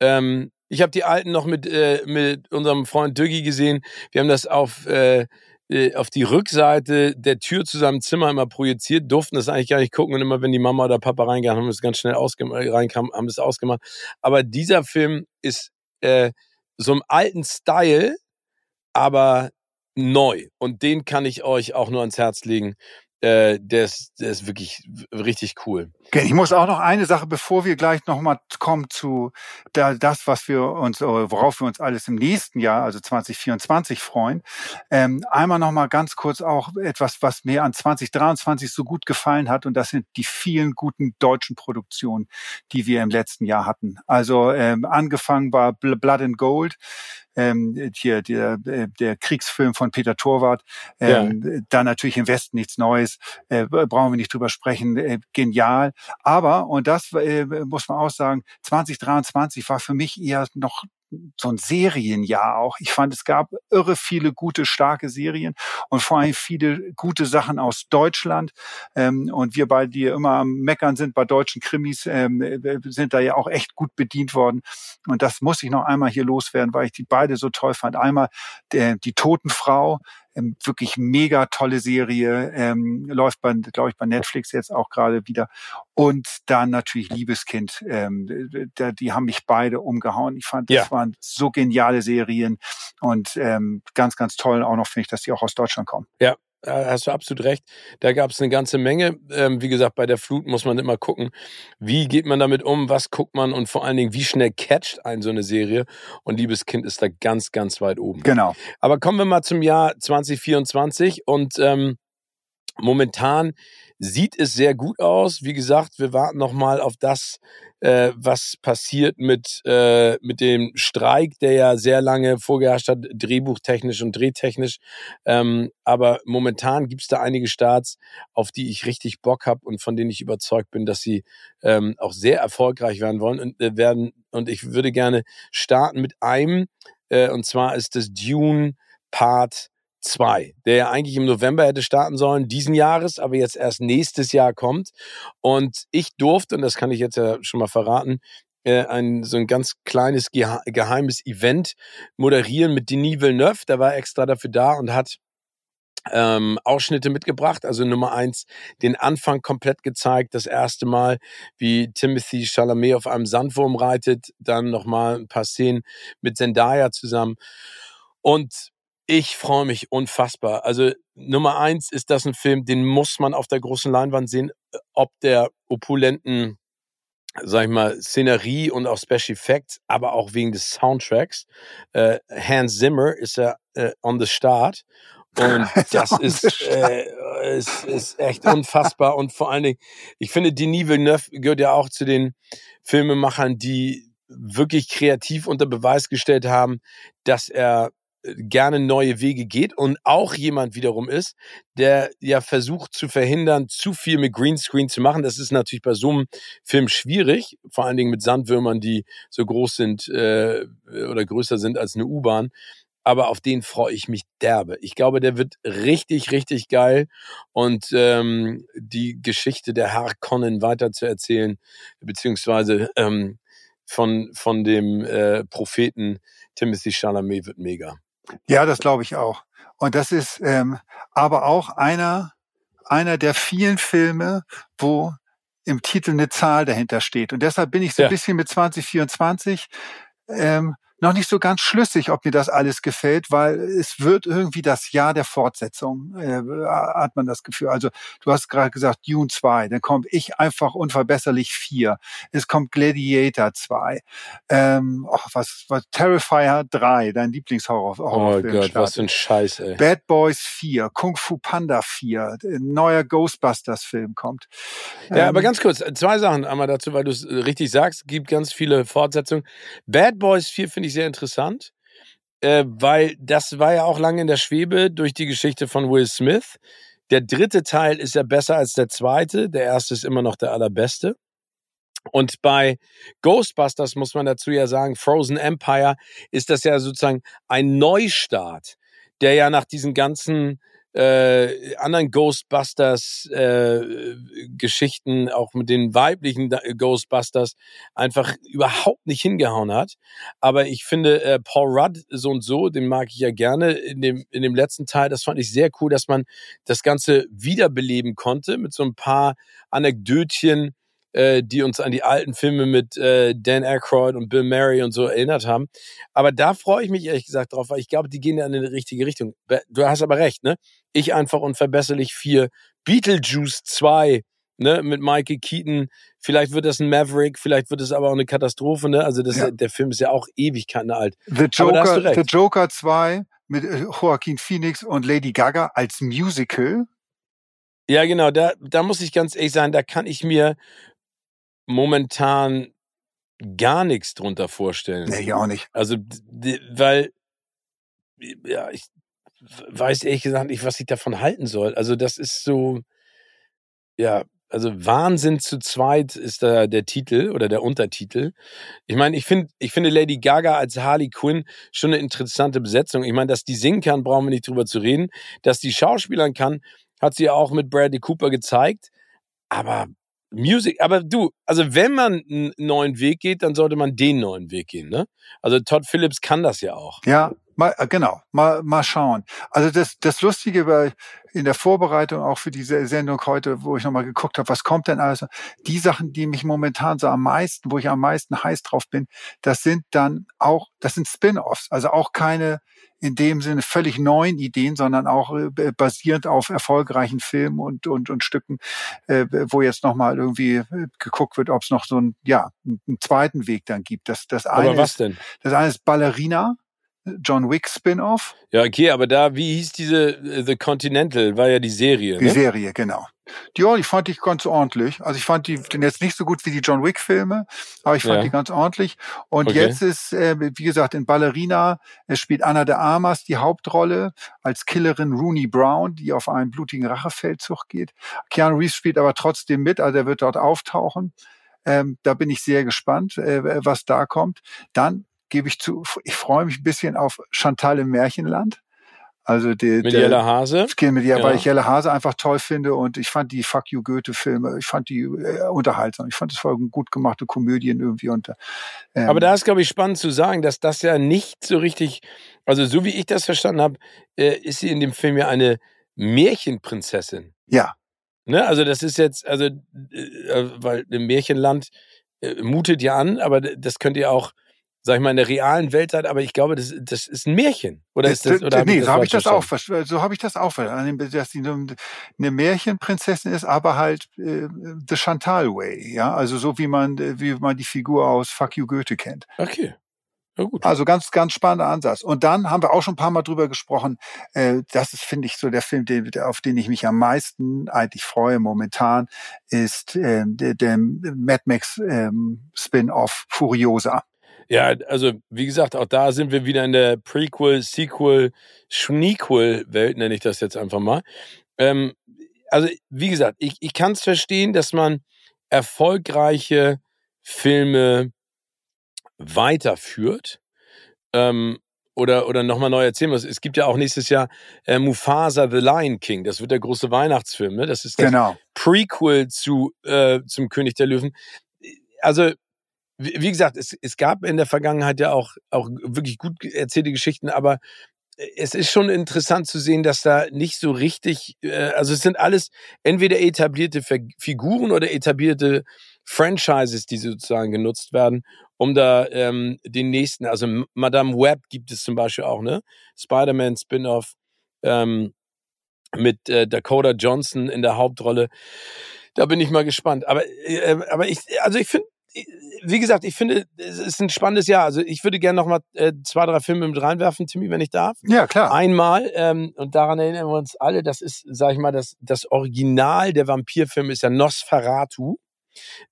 Ähm, ich habe die alten noch mit, äh, mit unserem Freund Dögi gesehen. Wir haben das auf, äh, äh, auf die Rückseite der Tür zu seinem Zimmer immer projiziert, durften das eigentlich gar nicht gucken und immer wenn die Mama oder Papa reinkamen, haben wir es ganz schnell ausgemacht, reinkam, haben es ausgemacht. Aber dieser Film ist äh, so im alten Style, aber neu. Und den kann ich euch auch nur ans Herz legen. Äh, der, ist, der ist wirklich richtig cool. Okay, ich muss auch noch eine Sache, bevor wir gleich nochmal kommen zu da, das, was wir uns, worauf wir uns alles im nächsten Jahr, also 2024 freuen. Ähm, einmal nochmal ganz kurz auch etwas, was mir an 2023 so gut gefallen hat, und das sind die vielen guten deutschen Produktionen, die wir im letzten Jahr hatten. Also ähm, angefangen war Blood and Gold, ähm, hier der, äh, der Kriegsfilm von Peter Torwart, ähm, ja. da natürlich im Westen nichts Neues, äh, brauchen wir nicht drüber sprechen, äh, genial. Aber, und das äh, muss man auch sagen, 2023 war für mich eher noch so ein Serienjahr auch. Ich fand, es gab irre viele gute, starke Serien und vor allem viele gute Sachen aus Deutschland. Ähm, und wir beide, die immer am Meckern sind bei deutschen Krimis, ähm, äh, sind da ja auch echt gut bedient worden. Und das muss ich noch einmal hier loswerden, weil ich die beide so toll fand. Einmal der, die Totenfrau, ähm, wirklich mega tolle Serie, ähm, läuft bei, glaube ich, bei Netflix jetzt auch gerade wieder. Und dann natürlich Liebeskind, ähm, da, die haben mich beide umgehauen. Ich fand, das ja. waren so geniale Serien und ähm, ganz, ganz toll auch noch finde ich, dass die auch aus Deutschland kommen. Ja, hast du absolut recht. Da gab es eine ganze Menge. Ähm, wie gesagt, bei der Flut muss man immer gucken, wie geht man damit um, was guckt man und vor allen Dingen, wie schnell catcht ein so eine Serie. Und Liebes Kind ist da ganz, ganz weit oben. Genau. Aber kommen wir mal zum Jahr 2024 und ähm, momentan sieht es sehr gut aus. Wie gesagt, wir warten noch mal auf das, äh, was passiert mit, äh, mit dem Streik, der ja sehr lange vorgeherrscht hat, drehbuchtechnisch und drehtechnisch. Ähm, aber momentan gibt es da einige Starts, auf die ich richtig Bock habe und von denen ich überzeugt bin, dass sie ähm, auch sehr erfolgreich werden wollen und äh, werden. Und ich würde gerne starten mit einem, äh, und zwar ist das Dune Part 2, der ja eigentlich im November hätte starten sollen, diesen Jahres, aber jetzt erst nächstes Jahr kommt. Und ich durfte, und das kann ich jetzt ja schon mal verraten, äh, ein so ein ganz kleines geheimes Event moderieren mit Denis Villeneuve. Der war extra dafür da und hat ähm, Ausschnitte mitgebracht. Also Nummer eins, den Anfang komplett gezeigt. Das erste Mal, wie Timothy Chalamet auf einem Sandwurm reitet. Dann nochmal ein paar Szenen mit Zendaya zusammen. Und ich freue mich unfassbar. Also Nummer eins ist das ein Film, den muss man auf der großen Leinwand sehen, ob der opulenten sag ich mal, Szenerie und auch Special Effects, aber auch wegen des Soundtracks. Äh, Hans Zimmer ist ja äh, on the start und das ist, äh, ist, ist echt unfassbar. Und vor allen Dingen, ich finde, Denis Villeneuve gehört ja auch zu den Filmemachern, die wirklich kreativ unter Beweis gestellt haben, dass er äh, gerne neue Wege geht und auch jemand wiederum ist, der ja versucht zu verhindern, zu viel mit Greenscreen zu machen. Das ist natürlich bei so einem Film schwierig, vor allen Dingen mit Sandwürmern, die so groß sind äh, oder größer sind als eine U-Bahn aber auf den freue ich mich derbe. Ich glaube, der wird richtig, richtig geil und ähm, die Geschichte der Harkonnen weiter zu erzählen, beziehungsweise ähm, von, von dem äh, Propheten Timothy Chalamet wird mega. Ja, das glaube ich auch. Und das ist ähm, aber auch einer, einer der vielen Filme, wo im Titel eine Zahl dahinter steht. Und deshalb bin ich so ja. ein bisschen mit 2024 ähm, noch nicht so ganz schlüssig, ob mir das alles gefällt, weil es wird irgendwie das Jahr der Fortsetzung, äh, hat man das Gefühl. Also du hast gerade gesagt Dune 2, dann kommt Ich einfach unverbesserlich 4, es kommt Gladiator 2, ähm, oh, was, was Terrifier 3, dein Lieblingshorrorfilm. Oh Gott, was für ein Scheiß, ey. Bad Boys 4, Kung Fu Panda 4, ein neuer Ghostbusters Film kommt. Ja, ähm, aber ganz kurz, zwei Sachen einmal dazu, weil du es richtig sagst, gibt ganz viele Fortsetzungen. Bad Boys 4 finde ich sehr interessant, äh, weil das war ja auch lange in der Schwebe durch die Geschichte von Will Smith. Der dritte Teil ist ja besser als der zweite. Der erste ist immer noch der allerbeste. Und bei Ghostbusters muss man dazu ja sagen, Frozen Empire ist das ja sozusagen ein Neustart, der ja nach diesen ganzen äh, anderen Ghostbusters äh, auch mit den weiblichen Ghostbusters, einfach überhaupt nicht hingehauen hat. Aber ich finde äh, Paul Rudd so und so, den mag ich ja gerne in dem in dem letzten Teil. Das fand ich sehr cool, dass man das Ganze wiederbeleben konnte mit so ein paar Anekdötchen äh, die uns an die alten Filme mit äh, Dan Aykroyd und Bill Murray und so erinnert haben. Aber da freue ich mich ehrlich gesagt drauf, weil ich glaube, die gehen ja in die richtige Richtung. Du hast aber recht, ne? Ich einfach unverbesserlich vier. Beetlejuice 2, ne, mit Michael Keaton. Vielleicht wird das ein Maverick, vielleicht wird es aber auch eine Katastrophe, ne? Also das, ja. der Film ist ja auch Ewigkeiten alt. The Joker, The Joker 2 mit äh, Joaquin Phoenix und Lady Gaga als Musical. Ja, genau, da, da muss ich ganz ehrlich sein, da kann ich mir momentan gar nichts drunter vorstellen. Nee, ich auch nicht. Also, weil, ja, ich weiß ehrlich gesagt nicht, was ich davon halten soll. Also, das ist so, ja, also Wahnsinn zu zweit ist da der Titel oder der Untertitel. Ich meine, ich finde, ich finde Lady Gaga als Harley Quinn schon eine interessante Besetzung. Ich meine, dass die singen kann, brauchen wir nicht drüber zu reden. Dass die Schauspielern kann, hat sie ja auch mit Bradley Cooper gezeigt. Aber Music, aber du, also wenn man einen neuen Weg geht, dann sollte man den neuen Weg gehen, ne? Also Todd Phillips kann das ja auch. Ja, mal, äh, genau, mal, mal schauen. Also das, das Lustige war in der Vorbereitung auch für diese Sendung heute, wo ich nochmal geguckt habe, was kommt denn alles? Die Sachen, die mich momentan so am meisten, wo ich am meisten heiß drauf bin, das sind dann auch, das sind Spin-offs, also auch keine in dem Sinne völlig neuen Ideen, sondern auch äh, basierend auf erfolgreichen Filmen und, und, und Stücken, äh, wo jetzt nochmal irgendwie äh, geguckt wird, ob es noch so ein, ja, einen zweiten Weg dann gibt. Das, das eine aber was denn? Ist, das eine ist Ballerina, John Wick Spin-off. Ja, okay, aber da, wie hieß diese äh, The Continental, war ja die Serie. Die ne? Serie, genau. Die, ja, die fand ich ganz ordentlich. Also ich fand die den jetzt nicht so gut wie die John Wick Filme, aber ich fand ja. die ganz ordentlich. Und okay. jetzt ist, äh, wie gesagt, in Ballerina es spielt Anna de Armas die Hauptrolle als Killerin Rooney Brown, die auf einen blutigen Rachefeldzug geht. Keanu Reeves spielt aber trotzdem mit, also er wird dort auftauchen. Ähm, da bin ich sehr gespannt, äh, was da kommt. Dann gebe ich zu, ich freue mich ein bisschen auf Chantal im Märchenland. Also der, Mit der Jelle Hase. Mit ja, Ja. weil ich Jelle Hase einfach toll finde und ich fand die Fuck You Goethe Filme, ich fand die äh, unterhaltsam. Ich fand es voll gut gemachte Komödien irgendwie und ähm, Aber da ist, glaube ich, spannend zu sagen, dass das ja nicht so richtig, also so wie ich das verstanden habe, äh, ist sie in dem Film ja eine Märchenprinzessin. ja, Ne? Also das ist jetzt, also, äh, weil im Märchenland äh, mutet ja an, aber das könnte ja auch, sag ich mal, in der realen Welt sein, aber ich glaube, das, das ist ein Märchen. Oder ist das, oder nee, so habe falsch ich das auch. So habe ich das auch verstanden, dass sie eine, Märchenprinzessin ist, aber halt äh, the Chantal Way, ja, also so wie man äh, wie man die Figur aus Fuck You Goethe kennt. Okay. Ja. Also ganz, ganz spannender Ansatz. Und dann haben wir auch schon ein paar Mal drüber gesprochen. Äh, das ist, finde ich, so der Film, den, auf den ich mich am meisten eigentlich freue momentan, ist ähm, der, der Mad Max ähm, Spin-off Furiosa. Ja, also wie gesagt, auch da sind wir wieder in der Prequel, Sequel, Schnequel-Welt, nenne ich das jetzt einfach mal. Ähm, also wie gesagt, ich, ich kann es verstehen, dass man erfolgreiche Filme weiterführt ähm, oder, oder nochmal neu erzählen muss. Es gibt ja auch nächstes Jahr äh, Mufasa The Lion King. Das wird der große Weihnachtsfilm. Ne? Das ist das Genau. Prequel zu äh, zum König der Löwen. Also wie gesagt, es, es gab in der Vergangenheit ja auch auch wirklich gut erzählte Geschichten, aber es ist schon interessant zu sehen, dass da nicht so richtig, äh, also es sind alles entweder etablierte Fi- Figuren oder etablierte Franchises, die sozusagen genutzt werden, um da ähm, den nächsten, also Madame Web gibt es zum Beispiel auch, ne? Spider-Man Spin-off ähm, mit äh, Dakota Johnson in der Hauptrolle. Da bin ich mal gespannt. Aber, äh, aber ich, also ich finde, wie gesagt, ich finde, es ist ein spannendes Jahr. Also ich würde gerne noch mal äh, zwei, drei Filme mit reinwerfen, Timmy, wenn ich darf. Ja, klar. Einmal, ähm, und daran erinnern wir uns alle, das ist, sag ich mal, das, das Original der Vampirfilme ist ja Nosferatu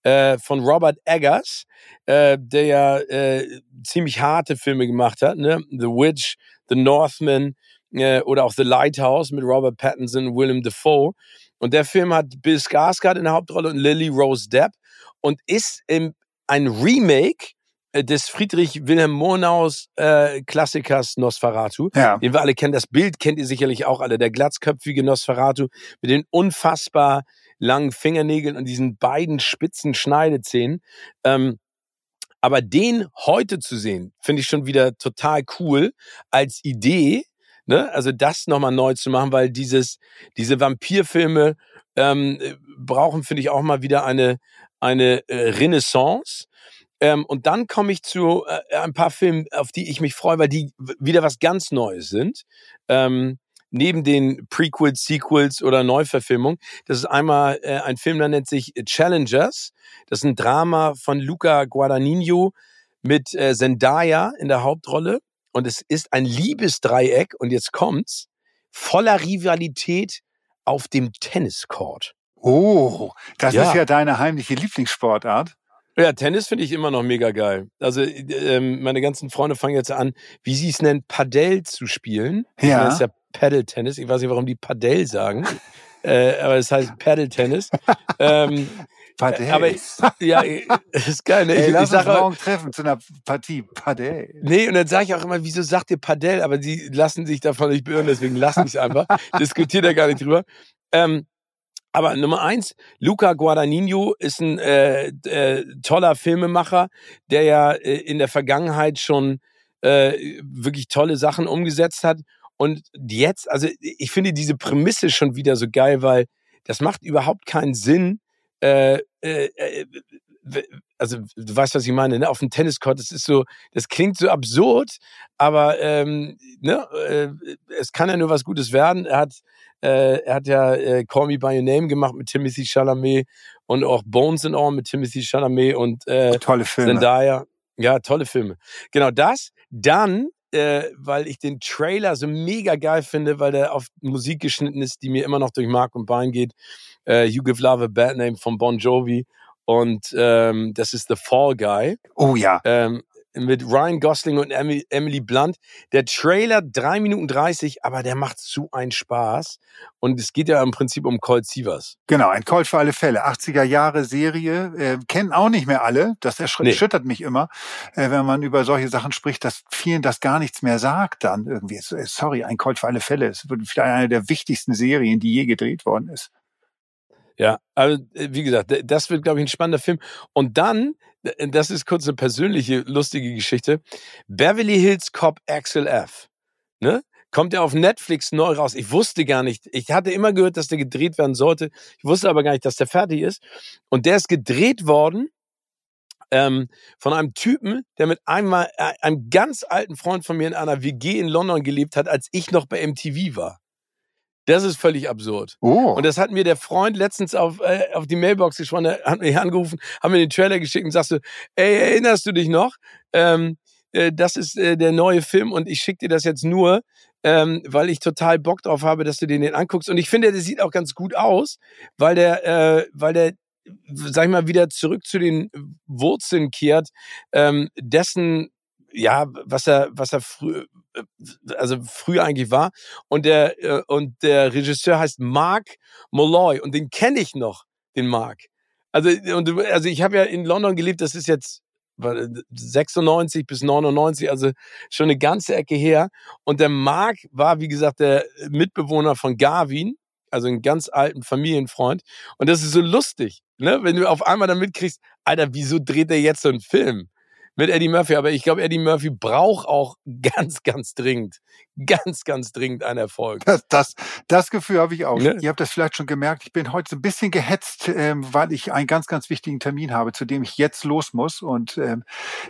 äh, von Robert Eggers, äh, der ja äh, ziemlich harte Filme gemacht hat, ne? The Witch, The Northman äh, oder auch The Lighthouse mit Robert Pattinson und Willem Dafoe. Und der Film hat Bill Skarsgård in der Hauptrolle und Lily Rose Depp und ist im, ein Remake äh, des Friedrich Wilhelm Murnaus äh, Klassikers Nosferatu Ja. den wir alle kennen. Das Bild kennt ihr sicherlich auch alle. Der glatzköpfige Nosferatu mit den unfassbar langen Fingernägeln und diesen beiden spitzen Schneidezähnen. Ähm, aber den heute zu sehen, finde ich schon wieder total cool als Idee. Ne? Also das nochmal neu zu machen, weil dieses, diese Vampirfilme ähm, äh, brauchen, finde ich, auch mal wieder eine, eine äh, Renaissance. Ähm, und dann komme ich zu äh, ein paar Filmen, auf die ich mich freue, weil die wieder was ganz Neues sind. Ähm, neben den Prequels, Sequels oder Neuverfilmungen. Das ist einmal äh, ein Film, der nennt sich Challengers. Das ist ein Drama von Luca Guadagnino mit äh, Zendaya in der Hauptrolle. Und es ist ein Liebesdreieck, und jetzt kommt's, voller Rivalität auf dem Tenniscourt. Oh, das Ja. ist ja deine heimliche Lieblingssportart. Ja, Tennis finde ich immer noch mega geil. Also ähm, meine ganzen Freunde fangen jetzt an, wie sie es nennen, Padel zu spielen. Ja. Das ist ja Paddle-Tennis. Ich weiß nicht, warum die Padel sagen. äh, aber es heißt Paddle-Tennis. ähm, Padel. aber ja, ist geil. Ne? Ey, Ich, lass ich uns auch- morgen treffen zu einer Partie. Padel. Nee, und dann sage ich auch immer, wieso sagt ihr Padel? Aber sie lassen sich davon nicht beirren, deswegen lasse ich es einfach. Diskutiert da gar nicht drüber. Ähm, aber Nummer eins, Luca Guadagnino ist ein äh, äh, toller Filmemacher, der ja äh, in der Vergangenheit schon äh, wirklich tolle Sachen umgesetzt hat. Und jetzt, also ich finde diese Prämisse schon wieder so geil, weil das macht überhaupt keinen Sinn. Also du weißt, was ich meine, ne? Auf dem Tenniscourt, das ist so, das klingt so absurd, aber ähm, ne, äh, es kann ja nur was Gutes werden. Er hat, äh, er hat ja äh, Call Me by Your Name gemacht mit Timothy Chalamet und auch Bones and All mit Timothy Chalamet und äh, Tolle Filme. Zendaya. Ja, tolle Filme. Genau das. Dann, äh, weil ich den Trailer so mega geil finde, weil der auf Musik geschnitten ist, die mir immer noch durch Mark und Bein geht. Äh, you Give Love a Bad Name von Bon Jovi. Und ähm, das ist The Fall Guy. Oh ja. Ähm, mit Ryan Gosling und Emily Blunt. Der Trailer drei Minuten dreißig, aber der macht so einen Spaß. Und es geht ja im Prinzip um Colt Sievers. Genau, ein Colt für alle Fälle. 80er Jahre Serie, äh, kennen auch nicht mehr alle. Das erschüttert nee. mich immer, äh, wenn man über solche Sachen spricht, dass vielen das gar nichts mehr sagt dann irgendwie. Sorry, ein Colt für alle Fälle. Es wird vielleicht eine der wichtigsten Serien, die je gedreht worden ist. Ja, also wie gesagt, das wird, glaube ich, ein spannender Film. Und dann das ist kurz eine persönliche, lustige Geschichte. Beverly Hills Cop Axel F. Ne? Kommt ja auf Netflix neu raus. Ich wusste gar nicht. Ich hatte immer gehört, dass der gedreht werden sollte. Ich wusste aber gar nicht, dass der fertig ist. Und der ist gedreht worden ähm, von einem Typen, der mit einmal äh, einem ganz alten Freund von mir in einer WG in London gelebt hat, als ich noch bei MTV war. Das ist völlig absurd. Oh. Und das hat mir der Freund letztens auf, äh, auf die Mailbox der hat mich angerufen, haben mir den Trailer geschickt und sagte, ey, erinnerst du dich noch? Ähm, äh, das ist äh, der neue Film und ich schicke dir das jetzt nur, ähm, weil ich total Bock drauf habe, dass du den, den anguckst. Und ich finde, der sieht auch ganz gut aus, weil der, äh, weil der, sag ich mal, wieder zurück zu den Wurzeln kehrt, ähm, dessen ja, was er, was er früh, äh, also früher eigentlich war. Und der, äh, und der Regisseur heißt Mark Molloy und den kenne ich noch, den Mark. Also, und, also ich habe ja in London gelebt, das ist jetzt 96 bis 99, also schon eine ganze Ecke her. Und der Mark war, wie gesagt, der Mitbewohner von Garvin, also ein ganz alten Familienfreund. Und das ist so lustig, ne? wenn du auf einmal dann mitkriegst, Alter, wieso dreht er jetzt so einen Film? Mit Eddie Murphy. Aber ich glaube, Eddie Murphy braucht auch ganz, ganz dringend, ganz, ganz dringend einen Erfolg. Das, das, das Gefühl habe ich auch. Ne? Ihr habt das vielleicht schon gemerkt. Ich bin heute so ein bisschen gehetzt, ähm, weil ich einen ganz, ganz wichtigen Termin habe, zu dem ich jetzt los muss. Und ähm,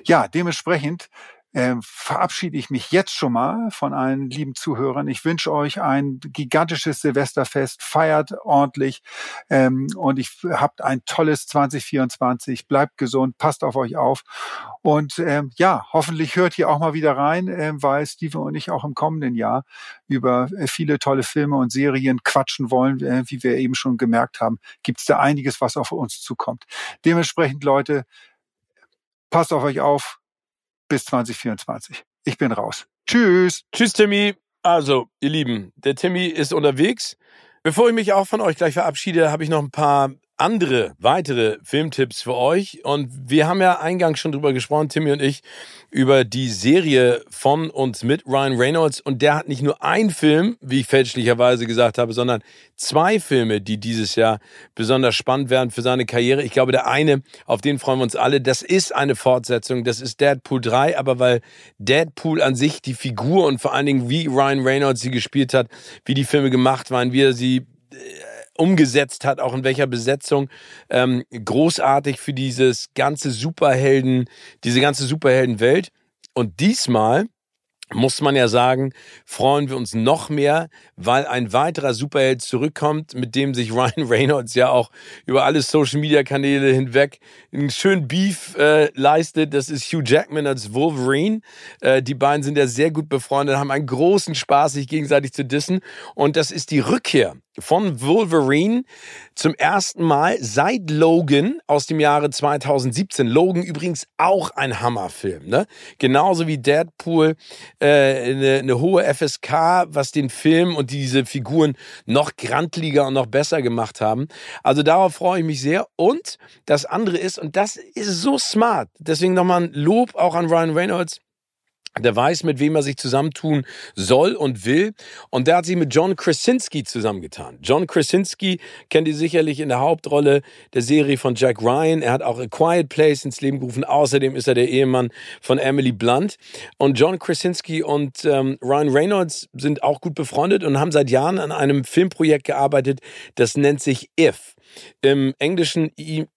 ja, dementsprechend äh, verabschiede ich mich jetzt schon mal von allen lieben Zuhörern. Ich wünsche euch ein gigantisches Silvesterfest, feiert ordentlich ähm, und ich habt ein tolles 2024. Bleibt gesund, passt auf euch auf und ähm, ja, hoffentlich hört ihr auch mal wieder rein, äh, weil Steven und ich auch im kommenden Jahr über äh, viele tolle Filme und Serien quatschen wollen, äh, wie wir eben schon gemerkt haben. Gibt es da einiges, was auf uns zukommt. Dementsprechend, Leute, passt auf euch auf, bis 2024. Ich bin raus. Tschüss. Tschüss, Timmy. Also, ihr Lieben, der Timmy ist unterwegs. Bevor ich mich auch von euch gleich verabschiede, habe ich noch ein paar andere weitere Filmtipps für euch. Und wir haben ja eingangs schon drüber gesprochen, Timmy und ich, über die Serie von uns mit Ryan Reynolds. Und der hat nicht nur einen Film, wie ich fälschlicherweise gesagt habe, sondern zwei Filme, die dieses Jahr besonders spannend werden für seine Karriere. Ich glaube, der eine, auf den freuen wir uns alle, das ist eine Fortsetzung. Das ist Deadpool 3. Aber weil Deadpool an sich die Figur und vor allen Dingen wie Ryan Reynolds sie gespielt hat, wie die Filme gemacht waren, wie er sie äh, umgesetzt hat, auch in welcher Besetzung. Ähm, großartig für dieses ganze Superhelden, diese ganze Superheldenwelt. Und diesmal muss man ja sagen, freuen wir uns noch mehr, weil ein weiterer Superheld zurückkommt, mit dem sich Ryan Reynolds ja auch über alle Social Media Kanäle hinweg einen schönen Beef äh, leistet. Das ist Hugh Jackman als Wolverine. Äh, die beiden sind ja sehr gut befreundet, haben einen großen Spaß, sich gegenseitig zu dissen. Und das ist die Rückkehr von Wolverine zum ersten Mal seit Logan aus dem Jahre 2017. Logan übrigens auch ein Hammerfilm, ne? Genauso wie Deadpool äh, eine, eine hohe FSK, was den Film und diese Figuren noch grantliger und noch besser gemacht haben. Also darauf freue ich mich sehr. Und das andere ist, und das ist so smart, deswegen nochmal ein Lob auch an Ryan Reynolds, der weiß, mit wem er sich zusammentun soll und will. Und der hat sich mit John Krasinski zusammengetan. John Krasinski kennt ihr sicherlich in der Hauptrolle der Serie von Jack Ryan. Er hat auch A Quiet Place ins Leben gerufen. Außerdem ist er der Ehemann von Emily Blunt. Und John Krasinski und ähm, Ryan Reynolds sind auch gut befreundet und haben seit Jahren an einem Filmprojekt gearbeitet, das nennt sich If. Im Englischen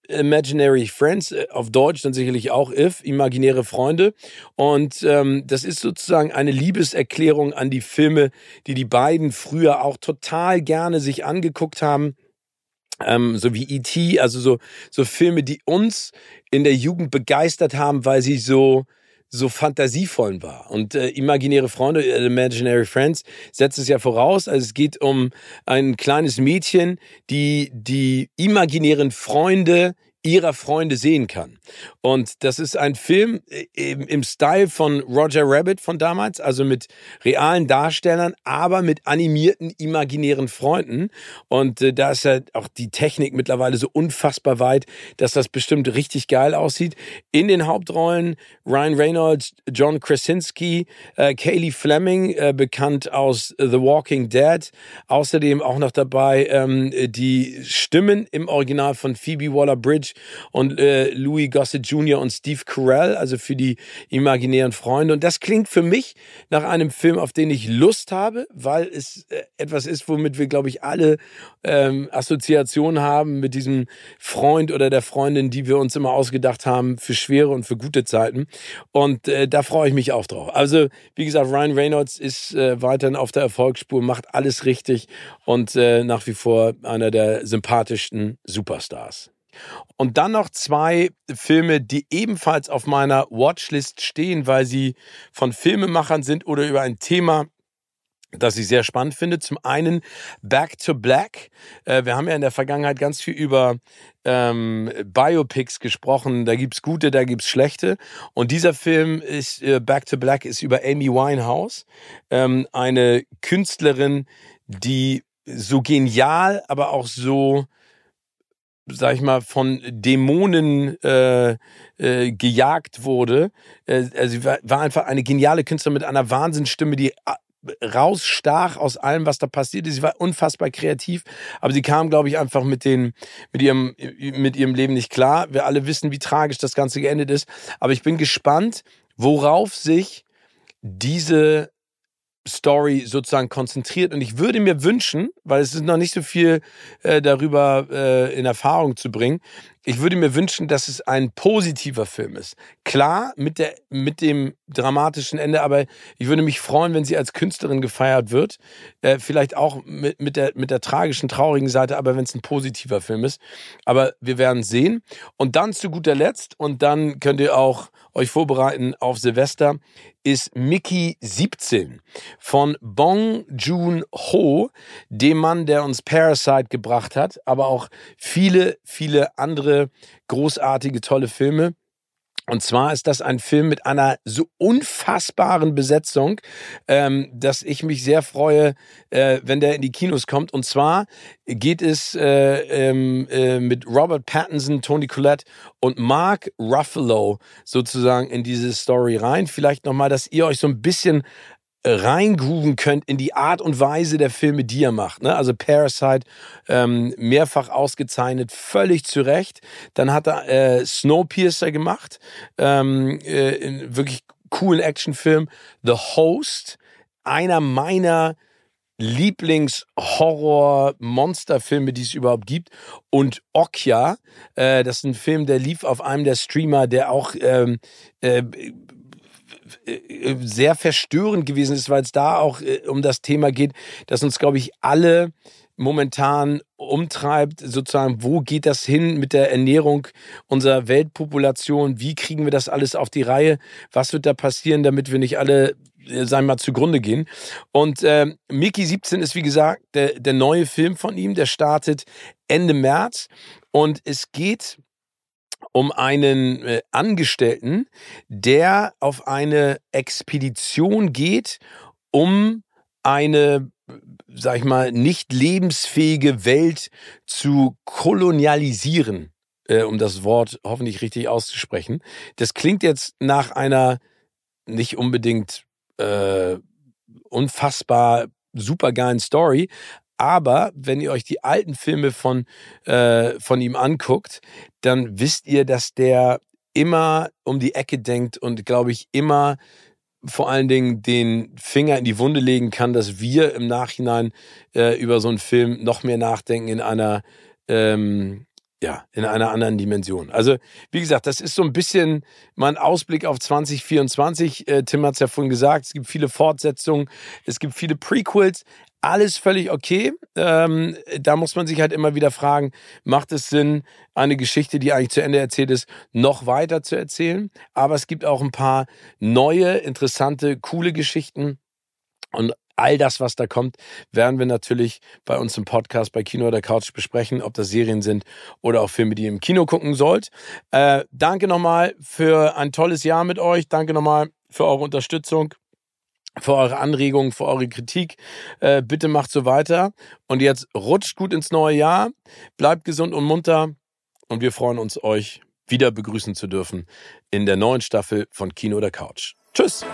Imaginary Friends, äh, auf Deutsch dann sicherlich auch If, imaginäre Freunde. Und ähm, das ist sozusagen eine Liebeserklärung an die Filme, die die beiden früher auch total gerne sich angeguckt haben. Ähm, so wie E.T., also so, so Filme, die uns in der Jugend begeistert haben, weil sie so, so fantasievollen war. Und äh, imaginäre Freunde, äh, Imaginary Friends, setzt es ja voraus. Also es geht um ein kleines Mädchen, die die imaginären Freunde ihrer Freunde sehen kann. Und das ist ein Film äh, im, Style von Roger Rabbit von damals, also mit realen Darstellern, aber mit animierten imaginären Freunden. Und äh, da ist ja auch die Technik mittlerweile so unfassbar weit, dass das bestimmt richtig geil aussieht. In den Hauptrollen Ryan Reynolds, John Krasinski, äh, Kaylee Fleming, bekannt aus The Walking Dead. Außerdem auch noch dabei ähm, die Stimmen im Original von Phoebe Waller-Bridge und äh, Louis Gossett Jr. und Steve Carell, also für die imaginären Freunde. Und das klingt für mich nach einem Film, auf den ich Lust habe, weil es äh, etwas ist, womit wir, glaube ich, alle ähm, Assoziationen haben mit diesem Freund oder der Freundin, die wir uns immer ausgedacht haben für schwere und für gute Zeiten. Und äh, da freue ich mich auch drauf. Also, wie gesagt, Ryan Reynolds ist äh, weiterhin auf der Erfolgsspur, macht alles richtig und äh, nach wie vor einer der sympathischsten Superstars. Und dann noch zwei Filme, die ebenfalls auf meiner Watchlist stehen, weil sie von Filmemachern sind oder über ein Thema das ich sehr spannend finde. Zum einen Back to Black. Äh, wir haben ja in der Vergangenheit ganz viel über ähm, Biopics gesprochen. Da gibt's gute, da gibt's schlechte. Und dieser Film ist äh, Back to Black ist über Amy Winehouse, ähm, eine Künstlerin, die so genial, aber auch so sag ich mal, von Dämonen äh, äh, gejagt wurde. Äh, also sie war, war einfach eine geniale Künstlerin mit einer Wahnsinnsstimme, die äh, rausstach aus allem, was da passiert ist. Sie war unfassbar kreativ, aber sie kam, glaube ich, einfach mit den, mit ihrem, mit ihrem Leben nicht klar. Wir alle wissen, wie tragisch das Ganze geendet ist. Aber ich bin gespannt, worauf sich diese Story sozusagen konzentriert. Und ich würde mir wünschen, weil es ist noch nicht so viel äh, darüber äh, in Erfahrung zu bringen, ich würde mir wünschen, dass es ein positiver Film ist. Klar, mit, der, mit dem dramatischen Ende, aber ich würde mich freuen, wenn sie als Künstlerin gefeiert wird. Äh, vielleicht auch mit, mit, der, mit der tragischen, traurigen Seite, aber wenn es ein positiver Film ist. Aber wir werden sehen. Und dann zu guter Letzt, und dann könnt ihr auch euch vorbereiten auf Silvester, ist Mickey 17 von Bong Joon-ho, dem Mann, der uns Parasite gebracht hat, aber auch viele, viele andere großartige, tolle Filme. Und zwar ist das ein Film mit einer so unfassbaren Besetzung, ähm, dass ich mich sehr freue, äh, wenn der in die Kinos kommt. Und zwar geht es äh, ähm, äh, mit Robert Pattinson, Tony Collette und Mark Ruffalo sozusagen in diese Story rein. Vielleicht nochmal, dass ihr euch so ein bisschen reingrooven könnt in die Art und Weise der Filme, die er macht. Ne? Also Parasite ähm, mehrfach ausgezeichnet, völlig zu Recht. Dann hat er äh, Snowpiercer gemacht, ähm, äh, wirklich coolen Actionfilm. The Host, einer meiner Lieblings-Horror-Monsterfilme, die es überhaupt gibt. Und Okja, äh, das ist ein Film, der lief auf einem der Streamer, der auch ähm, äh, äh, sehr verstörend gewesen ist, weil es da auch äh, um das Thema geht, dass uns, glaube ich, alle momentan umtreibt, sozusagen, wo geht das hin mit der Ernährung unserer Weltpopulation? Wie kriegen wir das alles auf die Reihe? Was wird da passieren, damit wir nicht alle, äh, sagen wir mal, zugrunde gehen? Und äh, Mickey 17 ist, wie gesagt, der, der neue Film von ihm, der startet Ende März. Und es geht um einen äh, Angestellten, der auf eine Expedition geht, um eine sag ich mal, nicht lebensfähige Welt zu kolonialisieren, äh, um das Wort hoffentlich richtig auszusprechen. Das klingt jetzt nach einer nicht unbedingt äh, unfassbar supergeilen Story, aber wenn ihr euch die alten Filme von, äh, von ihm anguckt, dann wisst ihr, dass der immer um die Ecke denkt und, glaube ich, immer vor allen Dingen den Finger in die Wunde legen kann, dass wir im Nachhinein äh, über so einen Film noch mehr nachdenken in einer ähm, ja, in einer anderen Dimension. Also, wie gesagt, das ist so ein bisschen mein Ausblick auf 2024. Äh, Tim hat es ja vorhin gesagt, es gibt viele Fortsetzungen, es gibt viele Prequels, alles völlig okay. Ähm, da muss man sich halt immer wieder fragen, macht es Sinn, eine Geschichte, die eigentlich zu Ende erzählt ist, noch weiter zu erzählen? Aber es gibt auch ein paar neue, interessante, coole Geschichten. Und all das, was da kommt, werden wir natürlich bei uns im Podcast bei Kino oder Couch besprechen, ob das Serien sind oder auch Filme, die ihr im Kino gucken sollt. Äh, danke nochmal für ein tolles Jahr mit euch. Danke nochmal für eure Unterstützung für eure Anregungen, für eure Kritik. Äh, bitte macht so weiter. Und jetzt rutscht gut ins neue Jahr. Bleibt gesund und munter. Und wir freuen uns, euch wieder begrüßen zu dürfen in der neuen Staffel von Kino oder Couch. Tschüss.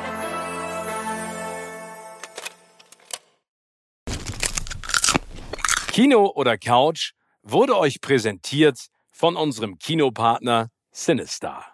Kino oder Couch wurde euch präsentiert von unserem Kinopartner Sinistar.